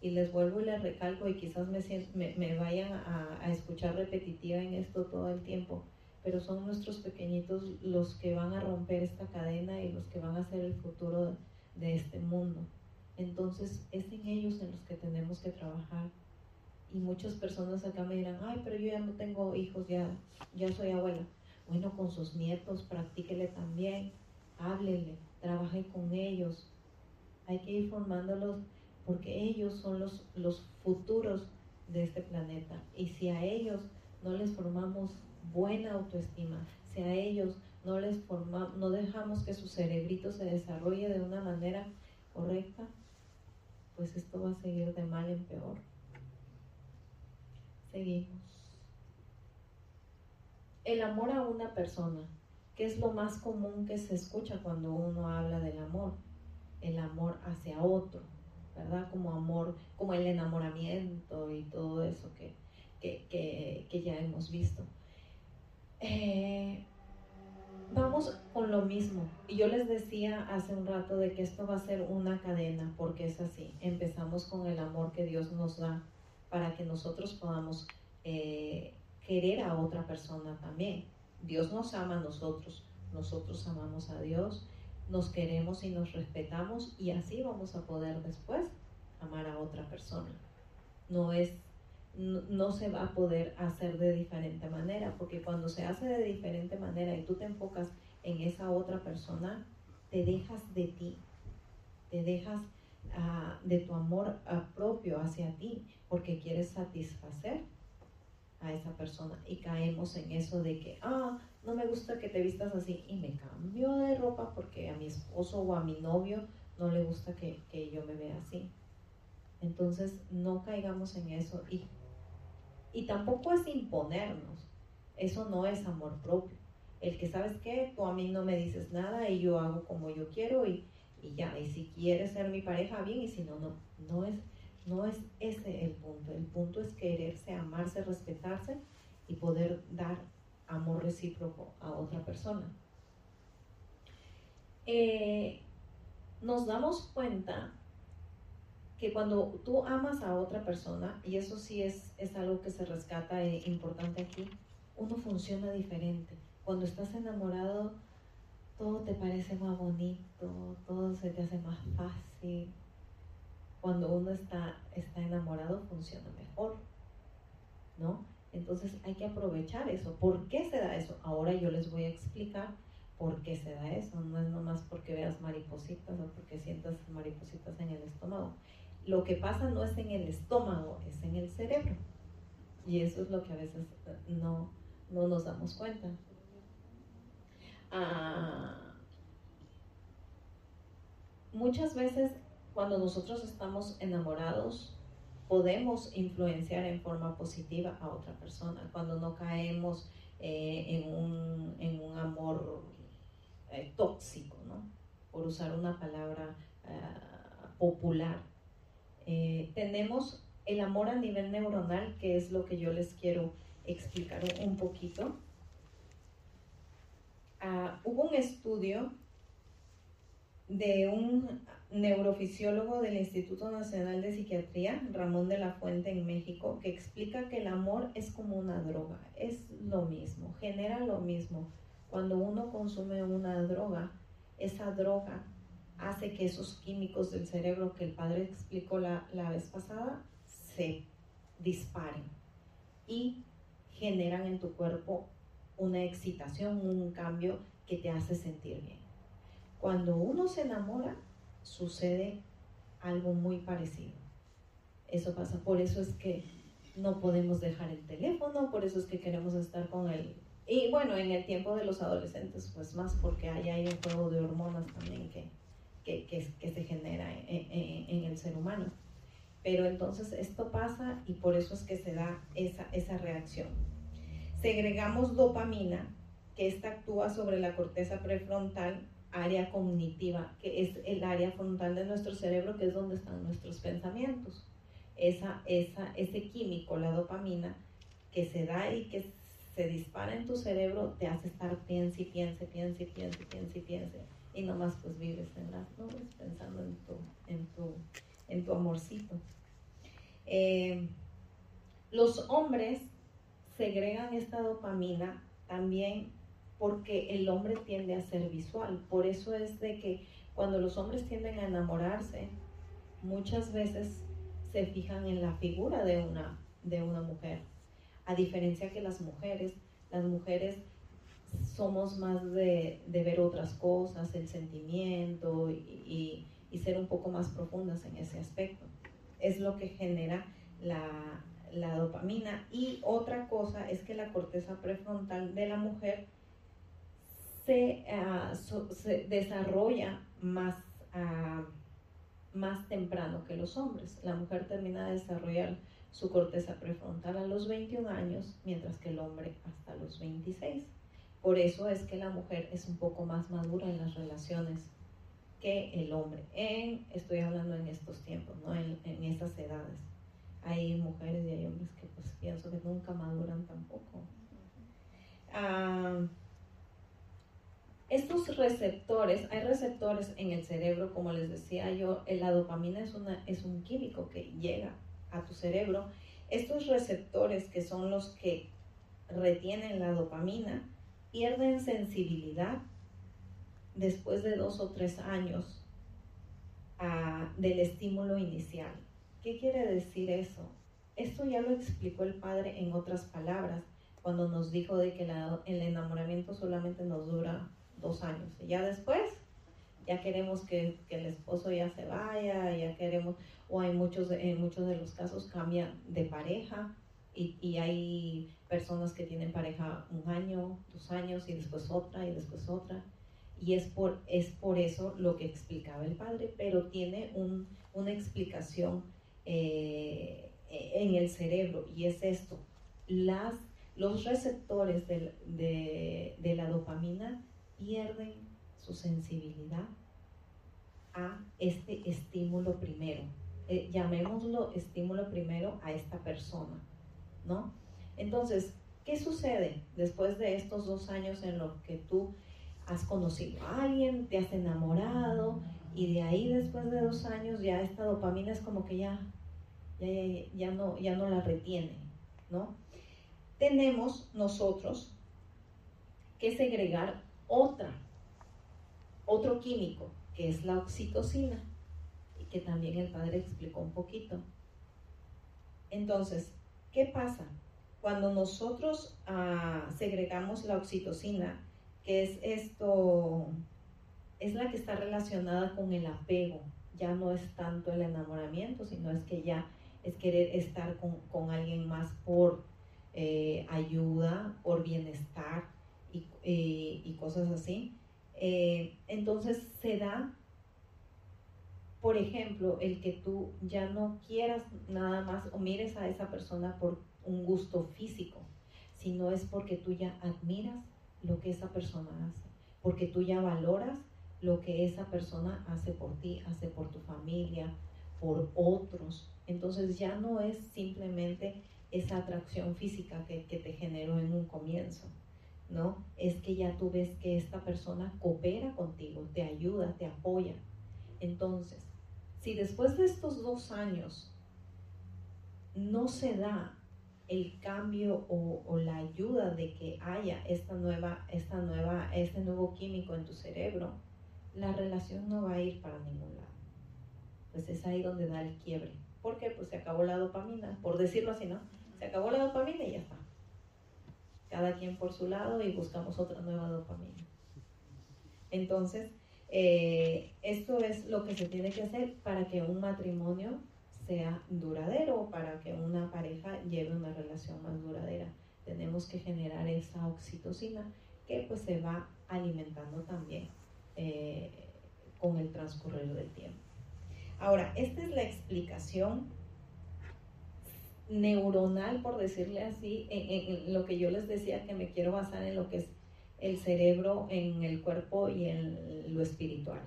Y les vuelvo y les recalco y quizás me, me, vayan a, a, escuchar repetitiva en esto todo el tiempo. Pero son nuestros pequeñitos los que van a romper esta cadena y los que van a ser el futuro de este mundo. Entonces es en ellos en los que tenemos que trabajar. Y muchas personas acá me dirán, ay, pero yo ya no tengo hijos, ya, ya soy abuela bueno, con sus nietos, practíquele también, háblele, trabaje con ellos. Hay que ir formándolos porque ellos son los, los futuros de este planeta. Y si a ellos no les formamos buena autoestima, si a ellos no les formamos, no dejamos que su cerebrito se desarrolle de una manera correcta, pues esto va a seguir de mal en peor. Seguimos. El amor a una persona, que es lo más común que se escucha cuando uno habla del amor, el amor hacia otro, ¿verdad? Como amor, como el enamoramiento y todo eso que, que, ya hemos visto. Eh, vamos con lo mismo. Yo les decía hace un rato de que esto va a ser una cadena, porque es así. Empezamos con el amor que Dios nos da para que nosotros podamos eh, querer a otra persona también. Dios nos ama a nosotros, nosotros amamos a Dios, nos queremos y nos respetamos y así vamos a poder después amar a otra persona. No es no, se va a poder hacer de diferente manera, porque cuando se hace de diferente manera y tú te enfocas en esa otra persona, te dejas de ti, te dejas ah, de tu amor ah, propio hacia ti, porque quieres satisfacer a esa persona y caemos en eso de que, ah, no me gusta que te vistas así y me cambio de ropa porque a mi esposo o a mi novio no le gusta que, que yo me vea así. Entonces no caigamos en eso y y tampoco es imponernos. Eso no es amor propio. El que sabes que tú a mí no me dices nada y yo hago como yo quiero y, ya. Y si quieres ser mi pareja, bien, y si no, no. No es, no es ese el punto. El punto es quererse, amarse, respetarse y poder dar amor recíproco a otra persona. Eh, nos damos cuenta que cuando tú amas a otra persona, y eso sí es, es algo que se rescata e importante aquí, uno funciona diferente. Cuando estás enamorado, todo te parece más bonito, todo se te hace más fácil. Cuando uno está, está enamorado, funciona mejor, ¿no? Entonces hay que aprovechar eso. ¿Por qué se da eso? Ahora yo les voy a explicar por qué se da eso. No es nomás porque veas maripositas o porque sientas maripositas en el estómago lo que pasa no es en el estómago, es en el cerebro. Y eso es lo que a veces eh, no, nos damos cuenta. Ah, muchas veces cuando nosotros estamos enamorados, podemos influenciar en forma positiva a otra persona, cuando no caemos eh, en, un, amor eh, tóxico, ¿no? por usar una palabra popular. Eh, tenemos el amor a nivel neuronal, que es lo que yo les quiero explicar un poquito. Ah, hubo un estudio de un neurofisiólogo del Instituto Nacional de Psiquiatría, Ramón de la Fuente en México, que explica que el amor es como una droga, es lo mismo, genera lo mismo. Cuando uno consume una droga, esa droga hace que esos químicos del cerebro que el padre explicó la, vez pasada se disparen y generan en tu cuerpo una excitación, un cambio que te hace sentir bien. Cuando uno se enamora, sucede algo muy parecido. Eso pasa, por eso es que no podemos dejar el teléfono, por eso es que queremos estar con él. Y bueno, en el tiempo de los adolescentes, pues más porque ahí hay un juego de hormonas también que, que, se genera en, el ser humano. Pero entonces esto pasa y por eso es que se da esa, reacción. Segregamos dopamina, que esta actúa sobre la corteza prefrontal, área cognitiva, que es el área frontal de nuestro cerebro, que es donde están nuestros pensamientos. Esa, esa, ese químico, la dopamina, que se da y que se dispara en tu cerebro, te hace estar piense y piense, piense piense, piense y piense y nomás pues vives en las nubes pensando en tu, en tu, en tu amorcito. Eh, los hombres segregan esta dopamina también porque el hombre tiende a ser visual. Por eso es de que cuando los hombres tienden a enamorarse, muchas veces se fijan en la figura de una, de una mujer. A diferencia que las mujeres, las mujeres somos más de, ver otras cosas, el sentimiento y, ser un poco más profundas en ese aspecto. es lo que genera la, dopamina. Y otra cosa es que la corteza prefrontal de la mujer se, ah, se desarrolla más, ah, más temprano que los hombres. La mujer termina de desarrollar su corteza prefrontal a los 21 años, mientras que el hombre hasta los 26. Por eso es que la mujer es un poco más madura en las relaciones que el hombre. Estoy hablando en estos tiempos, ¿no? en, en estas edades. Hay mujeres y hay hombres que pues pienso que nunca maduran tampoco. Ah, estos receptores, hay receptores en el cerebro, como les decía yo, la dopamina es un químico que llega a tu cerebro. Estos receptores que son los que retienen la dopamina pierden sensibilidad después de dos o tres años ah, del estímulo inicial. ¿Qué quiere decir eso? Esto ya lo explicó el padre en otras palabras cuando nos dijo de que el enamoramiento solamente nos dura dos años y ya después ya queremos que, el esposo ya se vaya, ya queremos, o hay muchos, en muchos de los casos cambian de pareja y, hay personas que tienen pareja un año, dos años y después otra y después otra. Y es por, es por eso lo que explicaba el padre, pero tiene un, una explicación eh, en el cerebro y es esto. Las, los receptores de, de, de la dopamina pierden su sensibilidad a este estímulo primero. Eh, llamémoslo estímulo primero a esta persona, ¿no? Entonces, ¿qué sucede después de estos dos años en los que tú has conocido a alguien, te has enamorado y de ahí después de dos años ya esta dopamina es como que ya, ya, ya, no, ya no la retiene, ¿no? Tenemos nosotros que segregar otra, otro químico, que es la oxitocina, y que también el padre explicó un poquito. Entonces, ¿qué pasa? Cuando nosotros ah, segregamos la oxitocina, que es esto, es la que está relacionada con el apego, ya no es tanto el enamoramiento, sino es que ya es querer estar con, alguien más por eh, ayuda, por bienestar, eh, y, cosas así. Eh, entonces se da, por ejemplo, el que tú ya no quieras nada más o mires a esa persona por un gusto físico, sino es porque tú ya admiras lo que esa persona hace, porque tú ya valoras lo que esa persona hace por ti, hace por tu familia, por otros. Entonces ya no es simplemente esa atracción física que, que te generó en un comienzo, ¿no? Es que ya tú ves que esta persona coopera contigo, te ayuda, te apoya. Entonces, si después de estos dos años no se da el cambio o, la ayuda de que haya esta nueva, esta nueva, este nuevo químico en tu cerebro, la relación no va a ir para ningún lado. Pues es ahí donde da el quiebre. ¿Por qué? Pues se acabó la dopamina, por decirlo así, ¿no? Se acabó la dopamina y ya está cada quien por su lado y buscamos otra nueva dopamina. Entonces, eh, esto es lo que se tiene que hacer para que un matrimonio sea duradero, para que una pareja lleve una relación más duradera. Tenemos que generar esa oxitocina que pues se va alimentando también eh, con el transcurrir del tiempo. Ahora, esta es la explicación neuronal, por decirle así, en, lo que yo les decía que me quiero basar en lo que es el cerebro, en el cuerpo y en lo espiritual,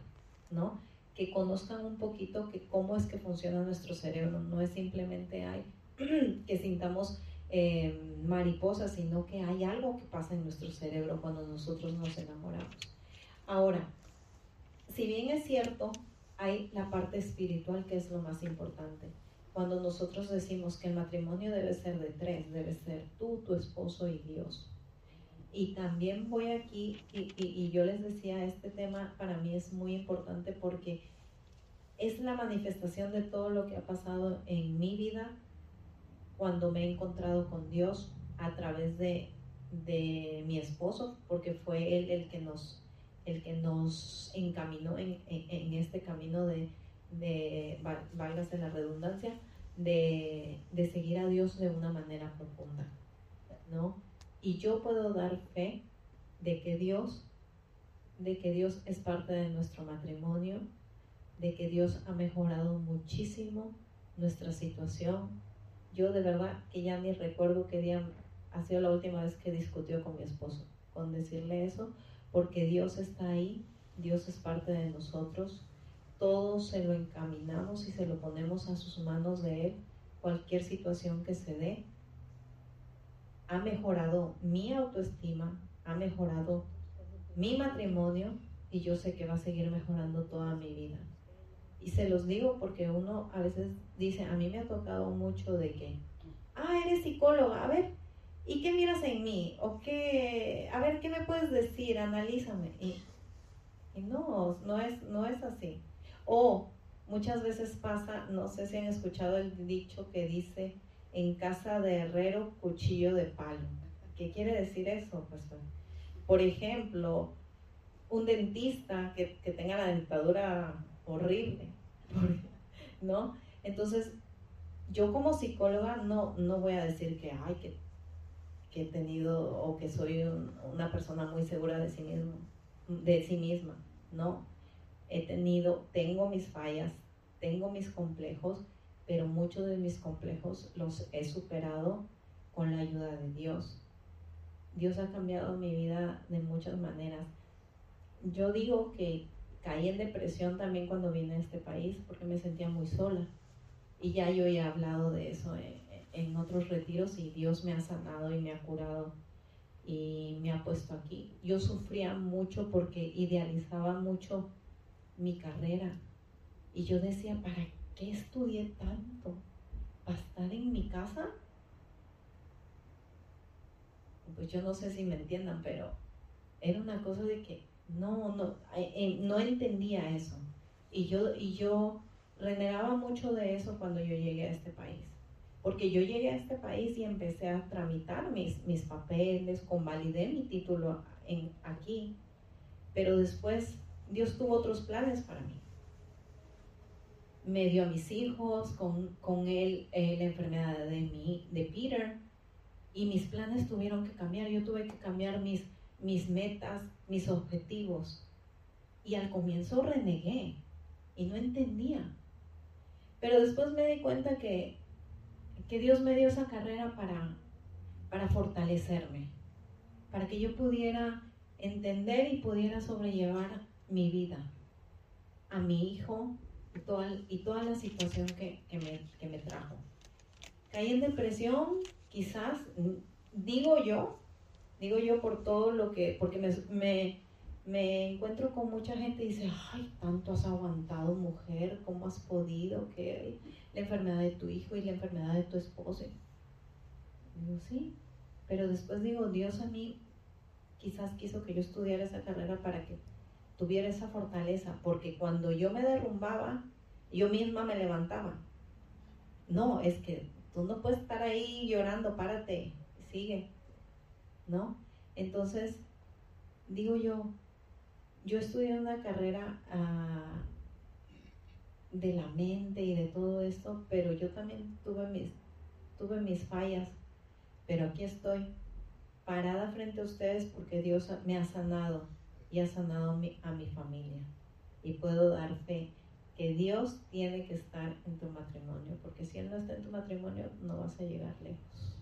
¿no? Que conozcan un poquito que cómo es que funciona nuestro cerebro, no es simplemente hay que sintamos eh, mariposas, sino que hay algo que pasa en nuestro cerebro cuando nosotros nos enamoramos. Ahora, si bien es cierto, hay la parte espiritual que es lo más importante cuando nosotros decimos que el matrimonio debe ser de tres, debe ser tú, tu esposo y Dios. Y también voy aquí, y, yo les decía, este tema para mí es muy importante porque es la manifestación de todo lo que ha pasado en mi vida cuando me he encontrado con Dios a través de, mi esposo, porque fue él el que nos, el que nos encaminó en, en este camino de, de, válgase la redundancia, de, de seguir a Dios de una manera profunda, ¿no? Y yo puedo dar fe de que Dios, de que Dios es parte de nuestro matrimonio, de que Dios ha mejorado muchísimo nuestra situación. Yo de verdad que ya ni recuerdo qué día ha sido la última vez que discutió con mi esposo, con decirle eso, porque Dios está ahí, Dios es parte de nosotros, todos se lo encaminamos y se lo ponemos a sus manos de Él, cualquier situación que se dé. Ha mejorado mi autoestima, ha mejorado mi matrimonio y yo sé que va a seguir mejorando toda mi vida. Y se los digo porque uno a veces dice, a mí me ha tocado mucho de que, ah, eres psicóloga, a ver, ¿y qué miras en mí? ¿O qué, a ver, ¿qué me puedes decir? Analízame. Y, no, no es, no es así. O muchas veces pasa, no sé si han escuchado el dicho que dice, en casa de herrero, cuchillo de palo. ¿Qué quiere decir eso? Por ejemplo, un dentista que, que tenga la dentadura horrible, ¿no? Entonces, yo como psicóloga no, no voy a decir que, ay, que, que he tenido o que soy una persona muy segura de sí, mismo, de sí misma, no. He tenido, tengo mis fallas, tengo mis complejos, pero muchos de mis complejos los he superado con la ayuda de Dios. Dios ha cambiado mi vida de muchas maneras. Yo digo que caí en depresión también cuando vine a este país porque me sentía muy sola. Y ya yo he hablado de eso en, otros retiros y Dios me ha sanado y me ha curado y me ha puesto aquí. Yo sufría mucho porque idealizaba mucho mi carrera y yo decía, ¿para qué estudié tanto? ¿Para estar en mi casa? Pues yo no sé si me entiendan, pero era una cosa de que no, no, eh, no entendía eso. Y yo, y yo renegaba mucho de eso cuando yo llegué a este país. Porque yo llegué a este país y empecé a tramitar mis, mis papeles, convalidé mi título aquí. Pero después Dios tuvo otros planes para mí. Me dio a mis hijos, con, con él eh, la enfermedad de, mi, de Peter, y mis planes tuvieron que cambiar. Yo tuve que cambiar mis, mis metas, mis objetivos. Y al comienzo renegué y no entendía. Pero después me di cuenta que, que Dios me dio esa carrera para, para fortalecerme, para que yo pudiera entender y pudiera sobrellevar mi vida, a mi hijo toda, y toda la situación que, que, me, que me trajo. Caí en depresión, quizás, digo yo, Digo yo por todo lo que, porque me, me, encuentro con mucha gente y dice, ay, tanto has aguantado mujer, ¿cómo has podido? que La enfermedad de tu hijo y la enfermedad de tu esposo. Digo, sí, pero después digo, Dios a mí quizás quiso que yo estudiara esa carrera para que tuviera esa fortaleza, porque cuando yo me derrumbaba, yo misma me levantaba. No, es que tú no puedes estar ahí llorando, párate, sigue. ¿no? Entonces, digo yo, yo estudié una carrera ah, de la mente y de todo esto, pero yo también tuve mis, tuve mis fallas, pero aquí estoy parada frente a ustedes porque Dios me ha sanado y ha sanado a mi, familia. Y puedo dar fe que Dios tiene que estar en tu matrimonio, porque si Él no está en tu matrimonio, no vas a llegar lejos.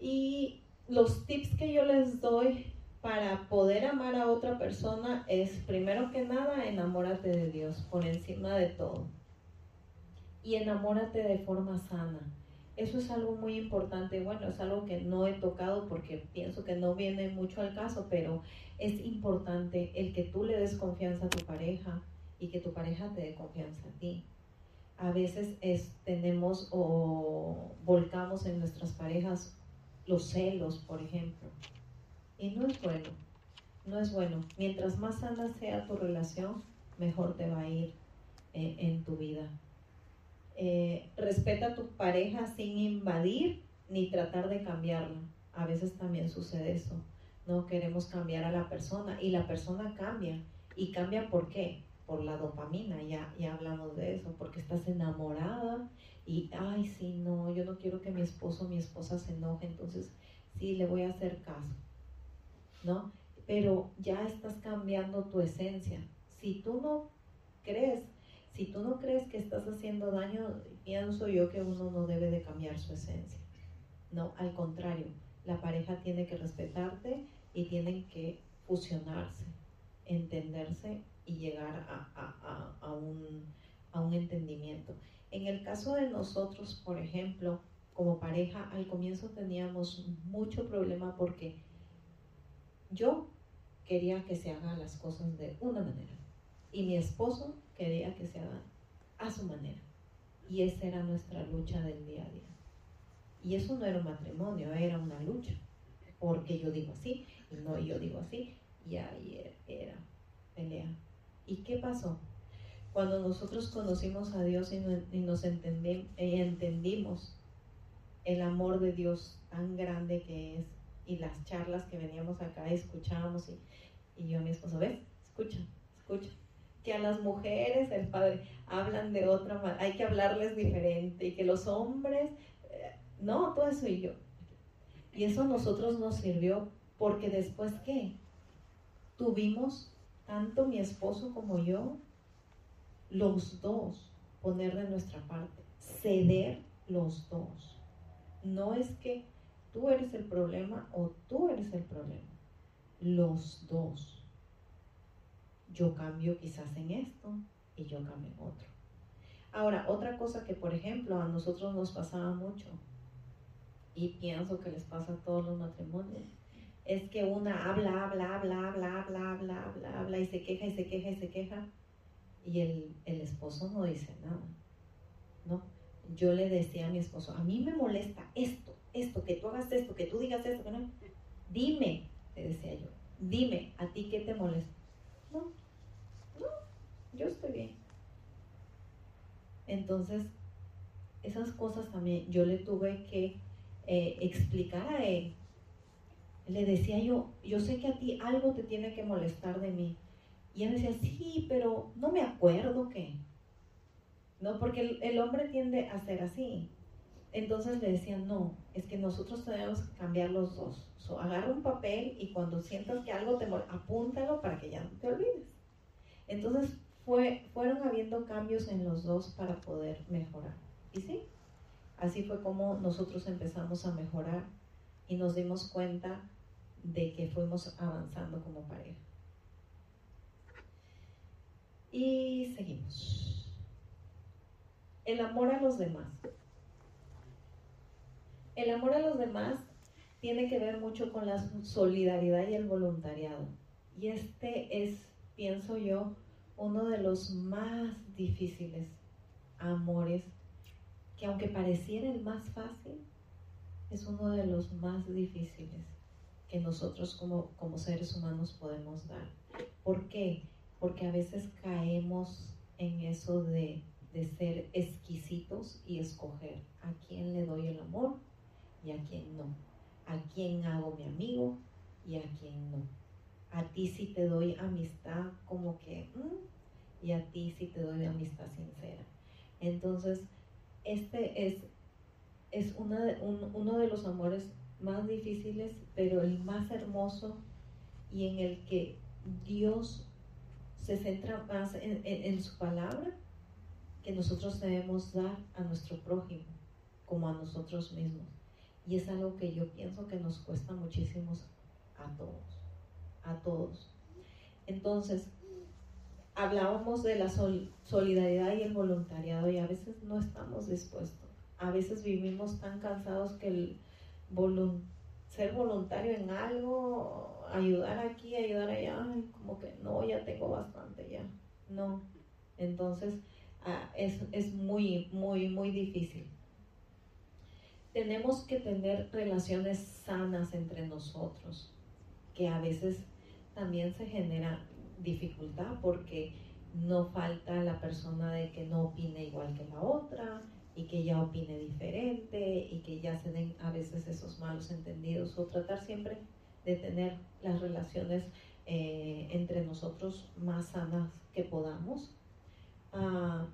Y los tips que yo les doy para poder amar a otra persona es, primero que nada, enamórate de Dios por encima de todo. Y enamórate de forma sana. Eso es algo muy importante. Bueno, es algo que no he tocado porque pienso que no viene mucho al caso, pero es importante el que tú le des confianza a tu pareja y que tu pareja te dé confianza a ti. A veces es, tenemos o volcamos en nuestras parejas los celos, por ejemplo. Y no es bueno, no es bueno. Mientras más sana sea tu relación, mejor te va a ir eh, en tu vida. Eh, respeta a tu pareja sin invadir ni tratar de cambiarla. A veces también sucede eso. No queremos cambiar a la persona y la persona cambia. ¿Y cambia por qué? por la dopamina, ya, ya hablamos de eso, porque estás enamorada y, ay, sí, no, yo no quiero que mi esposo o mi esposa se enoje, entonces sí, le voy a hacer caso, ¿no? Pero ya estás cambiando tu esencia. Si tú no crees, si tú no crees que estás haciendo daño, pienso yo que uno no debe de cambiar su esencia. No, al contrario, la pareja tiene que respetarte y tienen que fusionarse, entenderse y llegar a, un, a un entendimiento. En el caso de nosotros, por ejemplo, como pareja, al comienzo teníamos mucho problema porque yo quería que se hagan las cosas de una manera y mi esposo quería que se hagan a su manera. Y esa era nuestra lucha del día a día. Y eso no era un matrimonio, era una lucha. Porque yo digo así, y no yo digo así, y ahí era pelea. ¿Y qué pasó? Cuando nosotros conocimos a Dios y, nos entendimos el amor de Dios tan grande que es, y las charlas que veníamos acá, escuchábamos, y, y yo a mi esposo, ¿ves? Escucha, escucha. Que a las mujeres, el padre, hablan de otra manera, hay que hablarles diferente, y que los hombres no, todo eso y yo. Y eso a nosotros nos sirvió porque después ¿qué? tuvimos, tanto mi esposo como yo, los dos, poner de nuestra parte, ceder los dos. No es que tú eres el problema o tú eres el problema. Los dos. Yo cambio quizás en esto y yo cambio en otro. Ahora, otra cosa que, por ejemplo, a nosotros nos pasaba mucho, y pienso que les pasa a todos los matrimonios, es que una habla, habla, habla, habla, habla, habla, habla, habla y se queja y se queja y se queja y el, el esposo no dice nada, ¿no? Yo le decía a mi esposo, a mí me molesta esto, esto, que tú hagas esto, que tú digas esto, que no. Dime, le decía yo, dime, ¿a ti qué te molesta? No, no, yo estoy bien. Entonces, esas cosas también yo le tuve que eh, explicar a él. Le decía yo, yo sé que a ti algo te tiene que molestar de mí. Y él decía, sí, pero no me acuerdo qué. No, porque el, hombre tiende a ser así. Entonces le decía, no, es que nosotros tenemos que cambiar los dos. agarra un papel y cuando sientas que algo te molesta, apúntalo para que ya no te olvides. Entonces fue, fueron habiendo cambios en los dos para poder mejorar. ¿Y sí? Así fue como nosotros empezamos a mejorar y nos dimos cuenta de que fuimos avanzando como pareja. Y seguimos. El amor a los demás. El amor a los demás tiene que ver mucho con la solidaridad y el voluntariado. Y este es, pienso yo, uno de los más difíciles amores que aunque pareciera el más fácil, es uno de los más difíciles que nosotros como, como seres humanos podemos dar. ¿Por qué? Porque a veces caemos en eso de, de ser exquisitos y escoger a quién le doy el amor y a quién no. A quién hago mi amigo y a quién no. A ti sí te doy amistad como que, mm, y a ti sí te doy amistad sincera. Entonces, este es, es uno de los amores más difíciles, pero el más hermoso y en el que Dios se centra más en, su palabra que nosotros debemos dar a nuestro prójimo como a nosotros mismos. Y es algo que yo pienso que nos cuesta muchísimo a todos, a todos. Entonces, hablábamos de la solidaridad y el voluntariado y a veces no estamos dispuestos. A veces vivimos tan cansados que el ser voluntario en algo, ayudar aquí, ayudar allá, como que no, ya tengo bastante ya. No. Entonces ah, es, es muy, muy, muy difícil. Tenemos que tener relaciones sanas entre nosotros, que a veces también se genera dificultad porque no falta la persona de que no opine igual que la otra y que ya opine diferente y que ya se den a veces esos malos entendidos o tratar siempre de tener las relaciones eh, entre nosotros más sanas que podamos. Ah,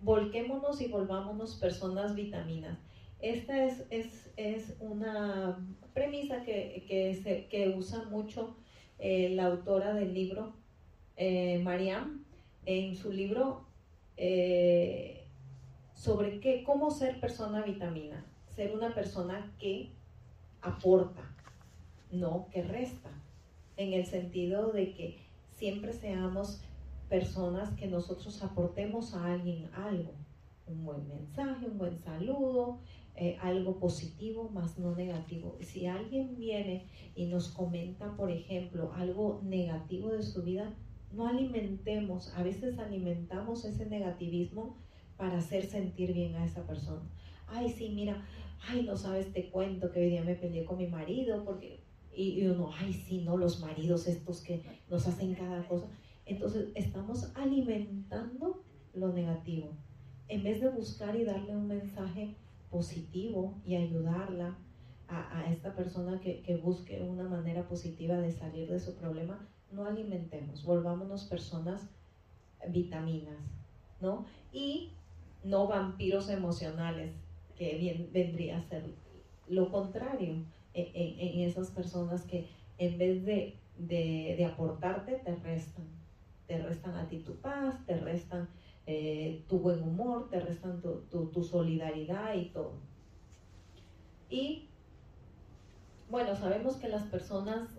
volquémonos y volvámonos personas vitaminas. Esta es, es, una premisa que, que, usa mucho eh, la autora del libro, eh, Mariam, en su libro eh, sobre qué, cómo ser persona vitamina. Ser una persona que aporta, no que resta, en el sentido de que siempre seamos personas que nosotros aportemos a alguien algo, un buen mensaje, un buen saludo, eh, algo positivo más no negativo. Si alguien viene y nos comenta, por ejemplo, algo negativo de su vida, no alimentemos, a veces alimentamos ese negativismo para hacer sentir bien a esa persona. Ay, sí, mira, ay, no sabes, te cuento que hoy día me peleé con mi marido, porque, y, y uno, ay, sí, no, los maridos estos que nos hacen cada cosa. Entonces, estamos alimentando lo negativo. En vez de buscar y darle un mensaje positivo y ayudarla a, esta persona que, busque una manera positiva de salir de su problema, no alimentemos, volvámonos personas vitaminas, ¿no? Y no vampiros emocionales, que bien vendría a ser lo contrario en, esas personas que en vez de, de, aportarte, te restan. Te restan a ti tu paz, te restan eh, tu buen humor, te restan tu, solidaridad y todo. Y bueno, sabemos que las personas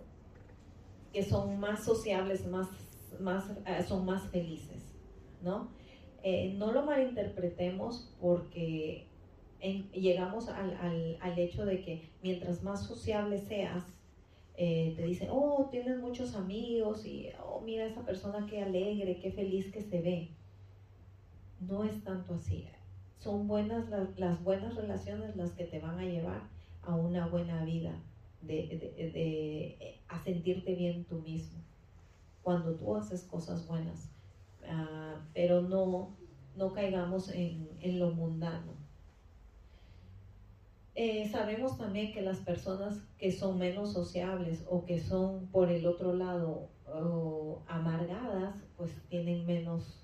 que son más sociables, más, más, eh, son más felices, ¿no? Eh, no lo malinterpretemos porque llegamos al, al, hecho de que mientras más sociable seas, te dicen, oh, tienes muchos amigos y, oh, mira esa persona qué alegre, qué feliz que se ve no es tanto así. Son buenas las, buenas relaciones las que te van a llevar a una buena vida, de, a sentirte bien tú mismo, cuando tú haces cosas buenas. Ah, pero no, no caigamos en, lo mundano. Eh, sabemos también que las personas que son menos sociables o que son por el otro lado amargadas, pues tienen menos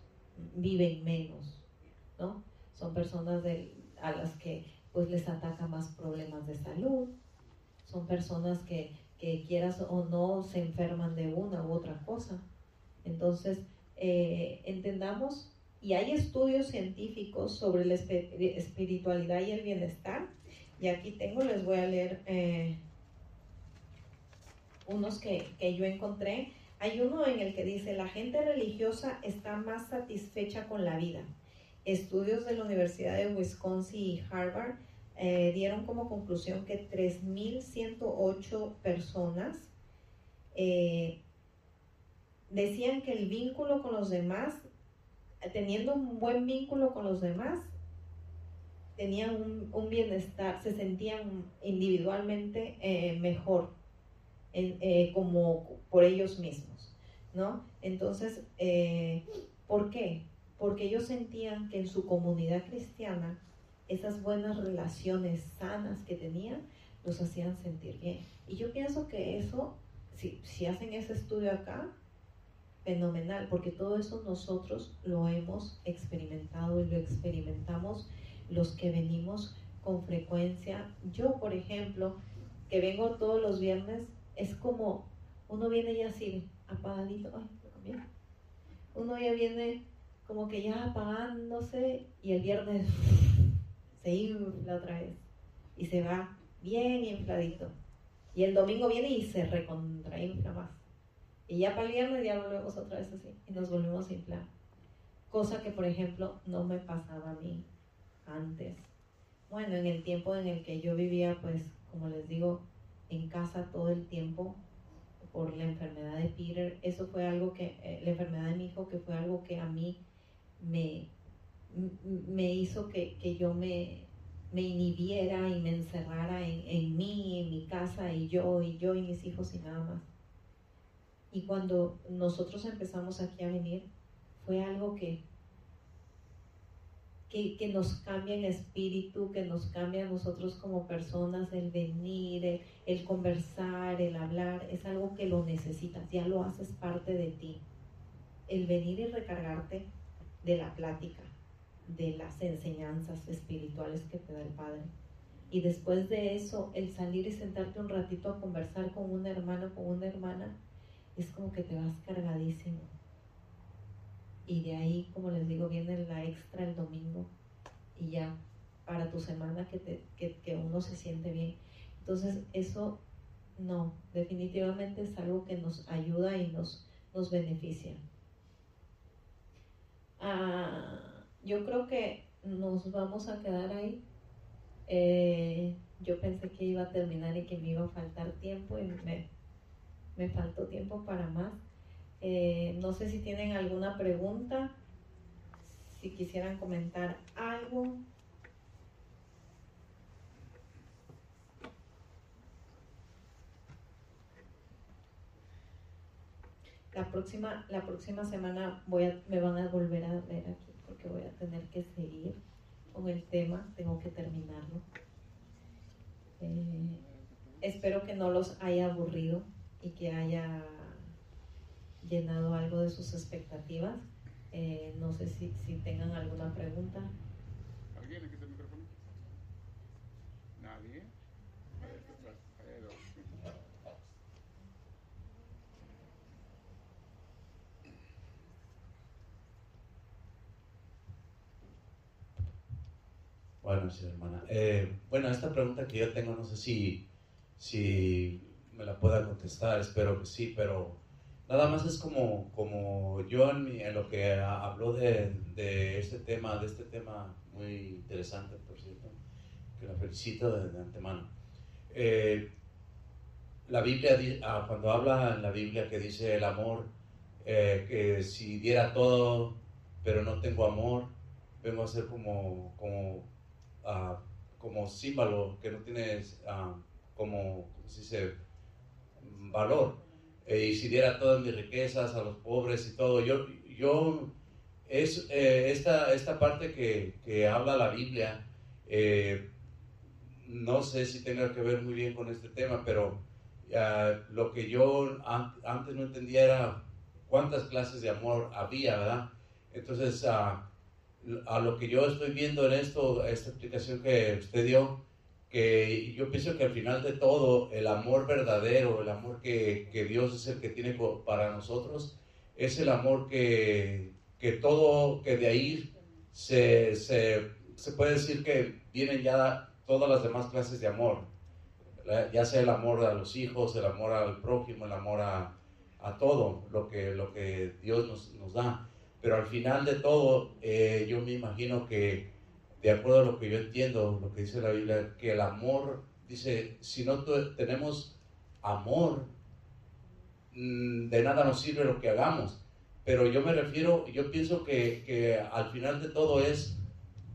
viven menos, ¿no? Son personas a las que pues les ataca más problemas de salud, son personas que, quieras o no se enferman de una u otra cosa. Entonces, eh, entendamos, y hay estudios científicos sobre la espiritualidad y el bienestar, y aquí tengo, les voy a leer eh, unos que, que yo encontré hay uno en el que dice, la gente religiosa está más satisfecha con la vida. Estudios de la Universidad de Wisconsin y Harvard eh, dieron como conclusión que 3.108 personas eh, decían que el vínculo con los demás, teniendo un buen vínculo con los demás, tenían un, bienestar, se sentían individualmente eh, mejor eh, como por ellos mismos, ¿no? Entonces, eh, ¿por qué? Porque ellos sentían que en su comunidad cristiana esas buenas relaciones sanas que tenían los hacían sentir bien. Y yo pienso que eso, si, si hacen ese estudio acá, fenomenal, porque todo eso nosotros lo hemos experimentado y lo experimentamos los que venimos con frecuencia. Yo, por ejemplo, que vengo todos los viernes es como uno viene ya así, apagadito, ay, Uno ya viene como que ya apagándose y el viernes se infla otra vez y se va bien infladito. Y el domingo viene y se recontrainfla más. Y ya para el viernes ya volvemos otra vez así y nos volvemos a inflar. Cosa que, por ejemplo, no me pasaba a mí antes. Bueno, en el tiempo en el que yo vivía, pues, como les digo, en casa todo el tiempo por la enfermedad de Peter. Eso fue algo que, eh, la enfermedad de mi hijo, que fue algo que a mí me, me hizo que, yo me, me, inhibiera y me encerrara en, en mí, en mi casa, y yo, y yo, y mis hijos, y nada más. Y cuando nosotros empezamos aquí a venir, fue algo que que, que, nos cambia en espíritu, que nos cambia a nosotros como personas, el venir, el, el, conversar, el hablar, es algo que lo necesitas, ya lo haces parte de ti. El venir y recargarte de la plática, de las enseñanzas espirituales que te da el Padre. Y después de eso, el salir y sentarte un ratito a conversar con un hermano, con una hermana, es como que te vas cargadísimo. Y de ahí, como les digo, viene la extra el domingo y ya para tu semana que, te, que, uno se siente bien. Entonces, eso no, definitivamente es algo que nos ayuda y nos, nos beneficia. Ah, yo creo que nos vamos a quedar ahí. Eh, yo pensé que iba a terminar y que me iba a faltar tiempo y me, me faltó tiempo para más. Eh, no sé si tienen alguna pregunta, si quisieran comentar algo. La próxima, la próxima semana voy a, me van a volver a ver aquí porque voy a tener que seguir con el tema, tengo que terminarlo. Eh, espero que no los haya aburrido y que haya llenado algo de sus expectativas. Eh, no sé si, si tengan alguna pregunta. ¿Alguien aquí está el micrófono? ¿Nadie? Bueno, sí, hermana. Eh, bueno, esta pregunta que yo tengo, no sé si, si me la pueda contestar, espero que sí, pero nada más es como, como yo en, lo que habló de, de, este tema, de este tema muy interesante, por cierto, que la felicito de, antemano. Eh, la Biblia, ah, cuando habla en la Biblia que dice el amor, eh, que si diera todo, pero no tengo amor, vengo a ser como, como, uh, como símbolo que no tiene uh, como, se dice? valor. Eh, y si diera todas mis riquezas a los pobres y todo, yo, yo es eh, esta, esta parte que, que, habla la Biblia, eh, no sé si tenga que ver muy bien con este tema, pero lo que yo antes no entendía era cuántas clases de amor había, ¿verdad? Entonces, a lo que yo estoy viendo en esto, esta explicación que usted dio, que yo pienso que al final de todo el amor verdadero, el amor que, que Dios es el que tiene para nosotros, es el amor que, que todo, que de ahí se, se, se, puede decir que vienen ya todas las demás clases de amor, ya sea el amor a los hijos, el amor al prójimo, el amor a, a todo lo que, lo que Dios nos, nos, da. Pero al final de todo, eh, yo me imagino que de acuerdo a lo que yo entiendo, lo que dice la Biblia, que el amor, dice, si no tenemos amor, mm, de nada nos sirve lo que hagamos. Pero yo me refiero, yo pienso que, que al final de todo es,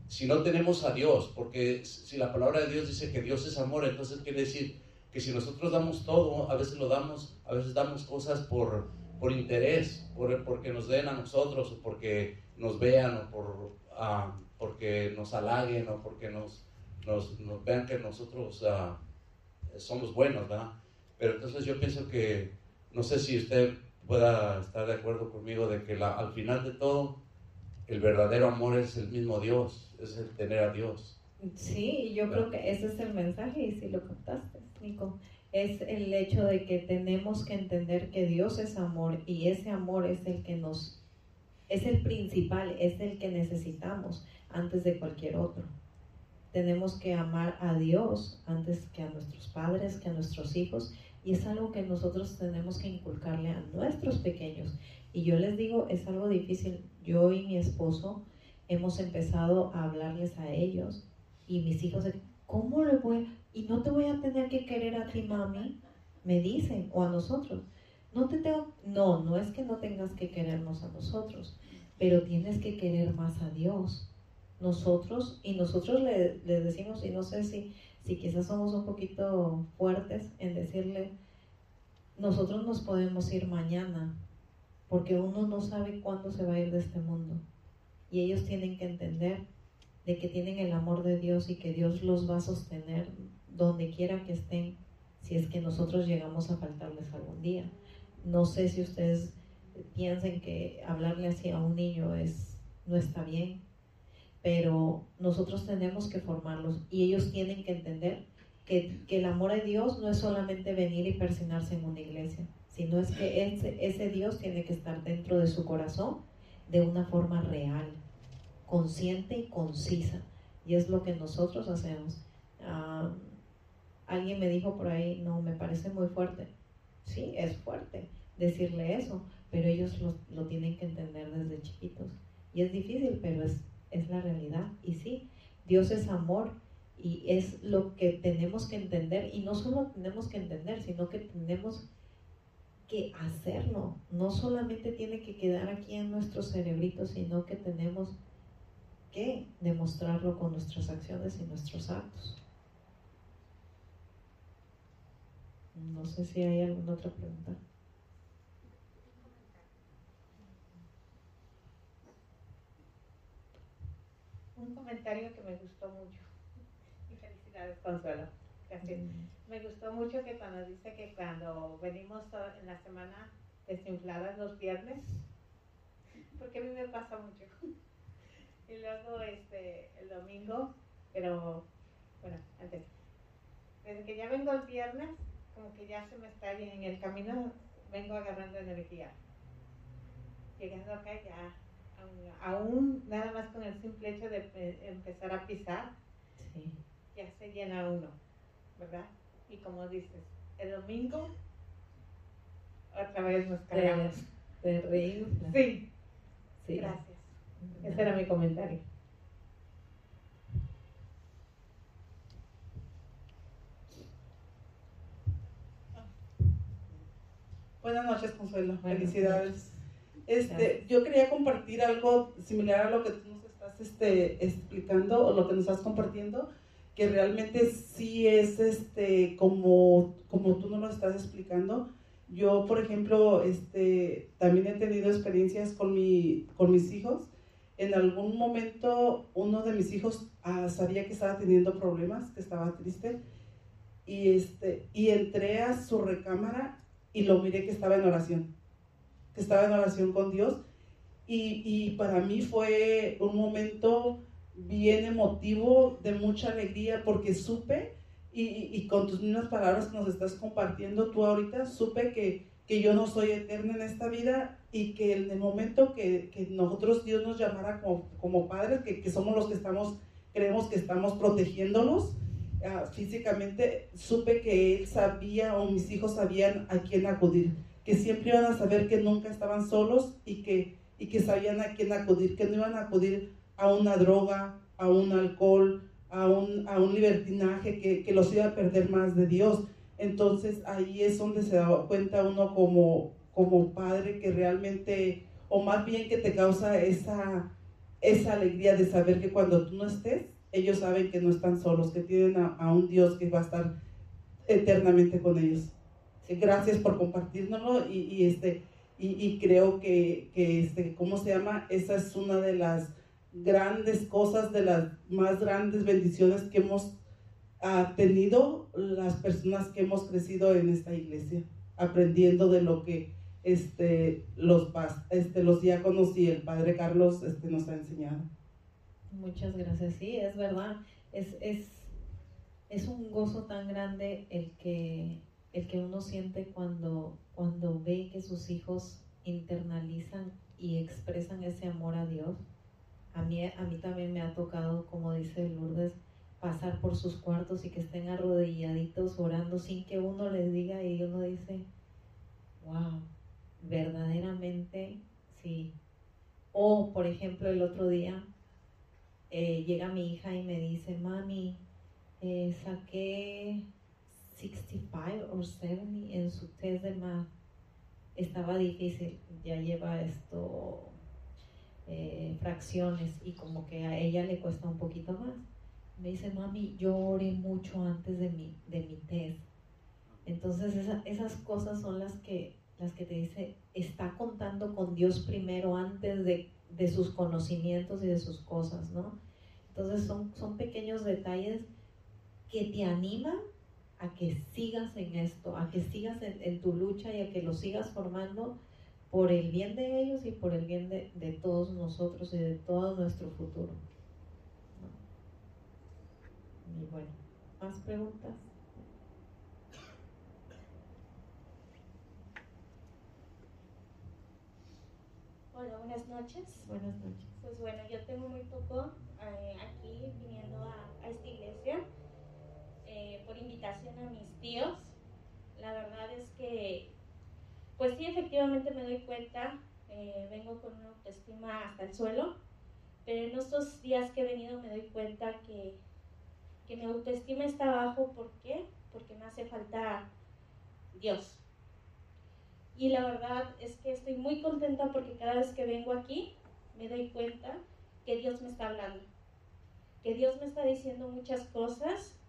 si no tenemos a Dios, porque si la palabra de Dios dice que Dios es amor, entonces quiere decir que si nosotros damos todo, a veces lo damos, a veces damos cosas por, por interés, por, porque nos den a nosotros, o porque nos vean, o por... Ah, porque nos halaguen o porque nos, nos, vean que nosotros uh, somos buenos, ¿verdad? Pero entonces yo pienso que, no sé si usted pueda estar de acuerdo conmigo de que la, al final de todo, el verdadero amor es el mismo Dios, es el tener a Dios. Sí, yo creo que ese es el mensaje y si lo captaste, Nico, es el hecho de que tenemos que entender que Dios es amor y ese amor es el que nos, es el principal, es el que necesitamos antes de cualquier otro. Tenemos que amar a Dios antes que a nuestros padres, que a nuestros hijos, y es algo que nosotros tenemos que inculcarle a nuestros pequeños. Y yo les digo, es algo difícil. Yo y mi esposo hemos empezado a hablarles a ellos y mis hijos, ¿cómo le voy? Y no te voy a tener que querer a ti, mami, me dicen, o a nosotros. No te tengo, no, no es que no tengas que querernos a nosotros, pero tienes que querer más a Dios nosotros, y nosotros le, decimos, y no sé si, si quizás somos un poquito fuertes en decirle, nosotros nos podemos ir mañana, porque uno no sabe cuándo se va a ir de este mundo. Y ellos tienen que entender de que tienen el amor de Dios y que Dios los va a sostener donde quiera que estén, si es que nosotros llegamos a faltarles algún día. No sé si ustedes piensen que hablarle así a un niño es, no está bien, pero nosotros tenemos que formarlos y ellos tienen que entender que, el amor de Dios no es solamente venir y persinarse en una iglesia, sino es que ese, ese Dios tiene que estar dentro de su corazón de una forma real, consciente y concisa. Y es lo que nosotros hacemos. Ah, alguien me dijo por ahí, no, me parece muy fuerte. Sí, es fuerte decirle eso, pero ellos lo, lo tienen que entender desde chiquitos. Y es difícil, pero es, es la realidad. Y sí, Dios es amor y es lo que tenemos que entender. Y no solo tenemos que entender, sino que tenemos que hacerlo. No solamente tiene que quedar aquí en nuestro cerebrito, sino que tenemos que demostrarlo con nuestras acciones y nuestros actos. No sé si hay alguna otra pregunta. Un comentario que me gustó mucho. Y felicidades, Consuelo. Mm. Me gustó mucho que cuando dice que cuando venimos en la semana desinfladas los viernes, porque a mí me pasa mucho. Y luego este, el domingo, pero bueno, antes, desde que ya vengo el viernes, como que ya se me está bien en el camino, vengo agarrando energía. Llegando acá ya, aún, nada más con el simple hecho de empezar a pisar, ya se llena uno, ¿verdad? Y como dices, el domingo otra vez nos cargamos. De reír. Sí. sí. Gracias. Ese era mi comentario. Buenas noches, Consuelo. Felicidades. Este, yo quería compartir algo similar a lo que tú nos estás este, explicando o lo que nos estás compartiendo, que realmente sí es este, como, como tú nos lo estás explicando. Yo, por ejemplo, este, también he tenido experiencias con, mi, con mis hijos. En algún momento uno de mis hijos ah, sabía que estaba teniendo problemas, que estaba triste, y, este, y entré a su recámara y lo miré que estaba en oración, que estaba en oración con Dios. Y, y para mí fue un momento bien emotivo, de mucha alegría, porque supe, y, y, con tus mismas palabras que nos estás compartiendo tú ahorita, supe que, que yo no soy eterna en esta vida y que en el momento que, que nosotros Dios nos llamara como, como padres, que, que somos los que estamos, creemos que estamos protegiéndolos, Ah, físicamente, supe que él sabía o mis hijos sabían a quién acudir, que siempre iban a saber que nunca estaban solos y que, y que sabían a quién acudir, que no iban a acudir a una droga, a un alcohol, a un, a un libertinaje que, que los iba a perder más de Dios. Entonces ahí es donde se da cuenta uno como, como padre que realmente, o más bien que te causa esa, esa alegría de saber que cuando tú no estés, ellos saben que no están solos, que tienen a, un Dios que va a estar eternamente con ellos. Gracias por compartirnoslo y, este, y, creo que, que, este, ¿cómo se llama? Esa es una de las grandes cosas, de las más grandes bendiciones que hemos ah, tenido las personas que hemos crecido en esta iglesia, aprendiendo de lo que este, los, este, los diáconos y el Padre Carlos este, nos ha enseñado. Muchas gracias. Sí, es verdad. Es, es, es un gozo tan grande el que, el que uno siente cuando, cuando ve que sus hijos internalizan y expresan ese amor a Dios. A mí, a mí también me ha tocado, como dice Lourdes, pasar por sus cuartos y que estén arrodilladitos orando sin que uno les diga y uno dice, wow, verdaderamente sí. O, por ejemplo, el otro día eh, llega mi hija y me dice, mami, eh, saqué 65 o 70 en su test de math. Estaba difícil, ya lleva esto eh, fracciones y como que a ella le cuesta un poquito más. Me dice, mami, yo oré mucho antes de mi, de mi test. Entonces esas cosas son las que, las que te dice, está contando con Dios primero antes de de sus conocimientos y de sus cosas, ¿no? Entonces son, son pequeños detalles que te animan a que sigas en esto, a que sigas en, tu lucha y a que lo sigas formando por el bien de ellos y por el bien de, de todos nosotros y de todo nuestro futuro. Y bueno, ¿más preguntas? Hola, buenas noches. Buenas noches. Pues bueno, yo tengo muy poco eh, aquí viniendo a, a esta iglesia por invitación a mis tíos. La verdad es que, pues sí, efectivamente me doy cuenta, eh, vengo con una autoestima hasta el suelo, pero en estos días que he venido me doy cuenta que, que mi autoestima está bajo. ¿Por qué? Porque me hace falta Dios. Y la verdad es que estoy muy contenta porque cada vez que vengo aquí me doy cuenta que Dios me está hablando, que Dios me está diciendo muchas cosas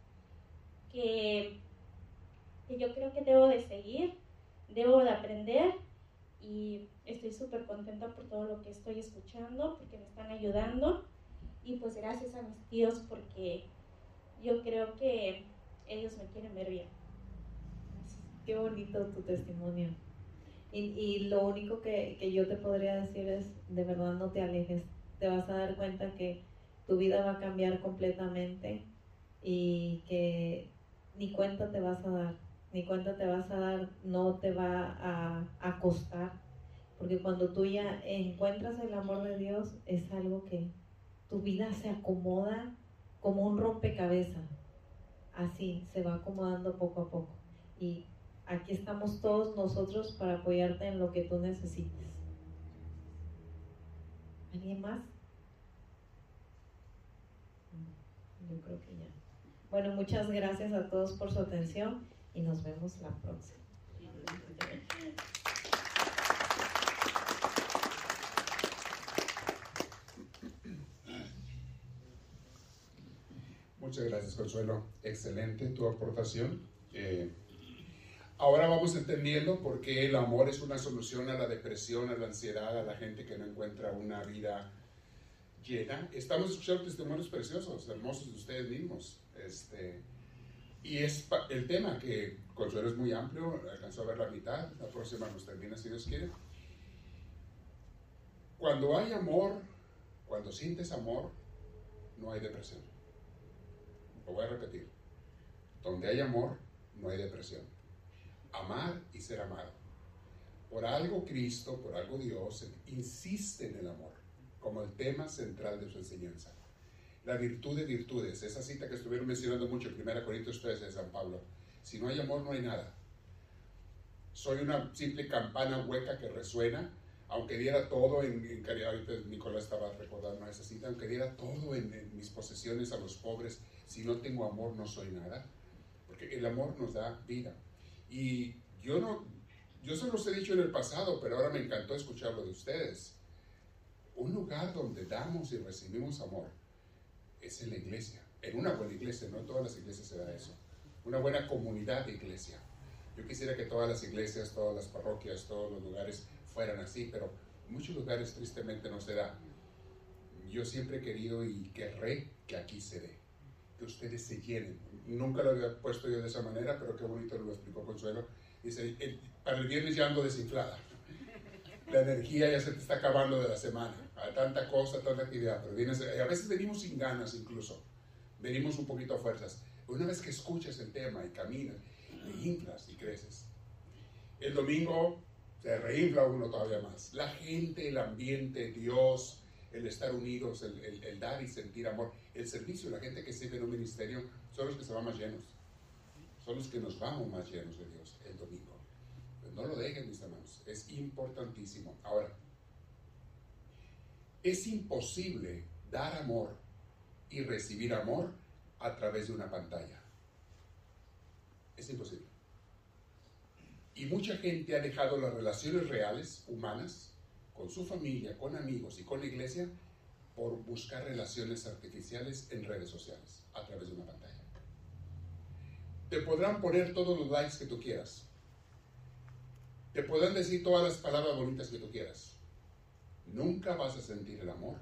que, que yo creo que debo de seguir, debo de aprender y estoy súper contenta por todo lo que estoy escuchando, porque me están ayudando y pues gracias a mis tíos porque yo creo que ellos me quieren ver bien. Qué bonito tu testimonio. Y, lo único que, yo te podría decir es, de verdad no te alejes, te vas a dar cuenta que tu vida va a cambiar completamente y que ni cuenta te vas a dar, ni cuenta te vas a dar, no te va a, costar, porque cuando tú ya encuentras el amor de Dios es algo que tu vida se acomoda como un rompecabezas, así se va acomodando poco a poco. Y aquí estamos todos nosotros para apoyarte en lo que tú necesites. ¿Alguien más? Yo creo que ya. Bueno, muchas gracias a todos por su atención y nos vemos la próxima. Muchas gracias, Consuelo. Excelente tu aportación. Eh, Ahora vamos entendiendo por qué el amor es una solución a la depresión, a la ansiedad, a la gente que no encuentra una vida Estamos escuchando testimonios preciosos, hermosos de ustedes mismos. Este, y es el tema que Consuelo es muy amplio, alcanzó a ver la mitad, la próxima nos termina si Dios quiere. Cuando hay amor, cuando sientes amor, no hay depresión. Lo voy a repetir. Donde hay amor, no hay depresión amar y ser amado. Por algo Cristo, por algo Dios, insiste en el amor como el tema central de su enseñanza. La virtud de virtudes, esa cita que estuvieron mencionando mucho en 1 Corintios 13 de San Pablo. Si no hay amor, no hay nada. Soy una simple campana hueca que resuena, aunque diera todo en, en caridad, ahorita Nicolás estaba recordando esa cita, aunque diera todo en, en mis posesiones a los pobres, si no tengo amor no soy nada. Porque el amor nos da vida. Y yo no, yo se los he dicho en el pasado, pero ahora me encantó escucharlo de ustedes. Un lugar donde damos y recibimos amor es en la iglesia. En una buena iglesia, no en todas las iglesias se da eso. Una buena comunidad de iglesia. Yo quisiera que todas las iglesias, todas las parroquias, todos los lugares fueran así, pero en muchos lugares tristemente no se da. Yo siempre he querido y querré que aquí se dé, que ustedes se llenen. Nunca lo había puesto yo de esa manera, pero qué bonito lo explicó Consuelo. Dice, para el viernes ya ando desinflada. La energía ya se te está acabando de la semana. Hay tanta cosa, tanta actividad. Pero vienes, a veces venimos sin ganas incluso. Venimos un poquito a fuerzas. Una vez que escuchas el tema y caminas, te inflas y creces. El domingo se reinfla uno todavía más. La gente, el ambiente, Dios, el estar unidos, el, el dar y sentir amor, el servicio, la gente que sirve en un ministerio son los que se van más llenos. Son los que nos vamos más llenos de Dios el domingo. No lo dejen, mis hermanos. Es importantísimo. Ahora, es imposible dar amor y recibir amor a través de una pantalla. Es imposible. Y mucha gente ha dejado las relaciones reales, humanas, con su familia, con amigos y con la iglesia, por buscar relaciones artificiales en redes sociales, a través de una pantalla. Te podrán poner todos los likes que tú quieras. Te podrán decir todas las palabras bonitas que tú quieras. Nunca vas a sentir el amor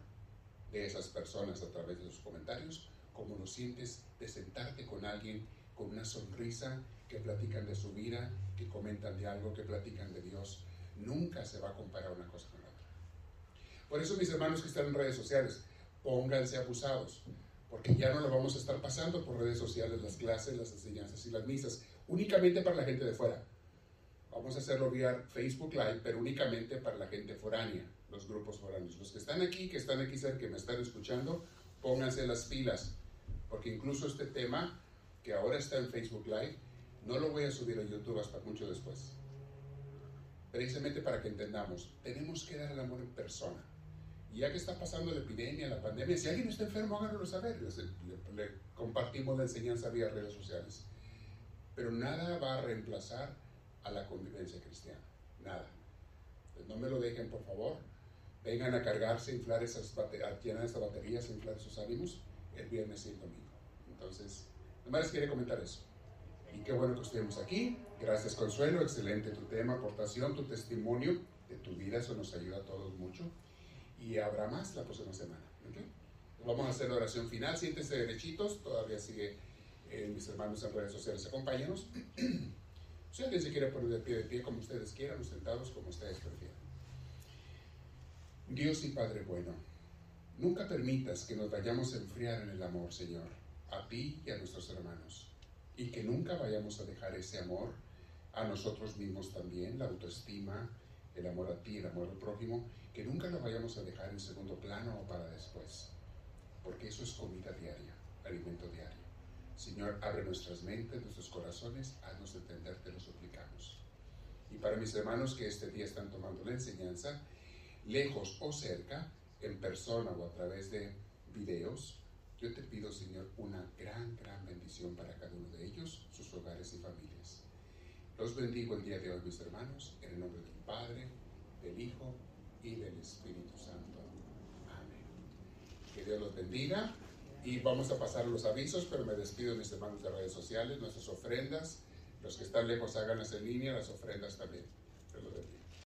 de esas personas a través de sus comentarios, como lo sientes de sentarte con alguien con una sonrisa, que platican de su vida, que comentan de algo, que platican de Dios. Nunca se va a comparar una cosa con la otra. Por eso, mis hermanos que están en redes sociales, pónganse abusados, porque ya no lo vamos a estar pasando por redes sociales las clases, las enseñanzas y las misas, únicamente para la gente de fuera. Vamos a hacerlo vía Facebook Live, pero únicamente para la gente foránea, los grupos foráneos. Los que están aquí, que están aquí cerca, que me están escuchando, pónganse las pilas, porque incluso este tema que ahora está en Facebook Live, no lo voy a subir a YouTube hasta mucho después. Precisamente para que entendamos, tenemos que dar el amor en persona. Y ya que está pasando la epidemia, la pandemia, si alguien está enfermo, háganlo saber. Le, le compartimos la enseñanza vía redes sociales. Pero nada va a reemplazar a la convivencia cristiana. Nada. Pues no me lo dejen, por favor. Vengan a cargarse, inflar esas a llenar esas baterías, inflar esos ánimos el viernes y el domingo. Entonces, Nomás quería comentar eso. Y qué bueno que estemos aquí. Gracias, Consuelo. Excelente tu tema, aportación, tu testimonio de tu vida. Eso nos ayuda a todos mucho. Y habrá más la próxima semana. Vamos a hacer la oración final. Siéntense derechitos. Todavía sigue eh, mis hermanos en redes sociales. Acompáñanos. si alguien se quiere poner de pie, de pie, como ustedes quieran, sentados, como ustedes prefieran. Dios y Padre bueno, nunca permitas que nos vayamos a enfriar en el amor, Señor a ti y a nuestros hermanos. Y que nunca vayamos a dejar ese amor a nosotros mismos también, la autoestima, el amor a ti, el amor al prójimo, que nunca lo vayamos a dejar en segundo plano o para después. Porque eso es comida diaria, alimento diario. Señor, abre nuestras mentes, nuestros corazones, haznos entender, te lo suplicamos. Y para mis hermanos que este día están tomando la enseñanza, lejos o cerca, en persona o a través de videos, yo te pido, Señor, una gran, gran bendición para cada uno de ellos, sus hogares y familias. Los bendigo el día de hoy, mis hermanos, en el nombre del Padre, del Hijo y del Espíritu Santo. Amén. Que Dios los bendiga. Y vamos a pasar los avisos, pero me despido, mis hermanos de redes sociales, nuestras ofrendas. Los que están lejos háganlas en línea, las ofrendas también. Dios los bendiga.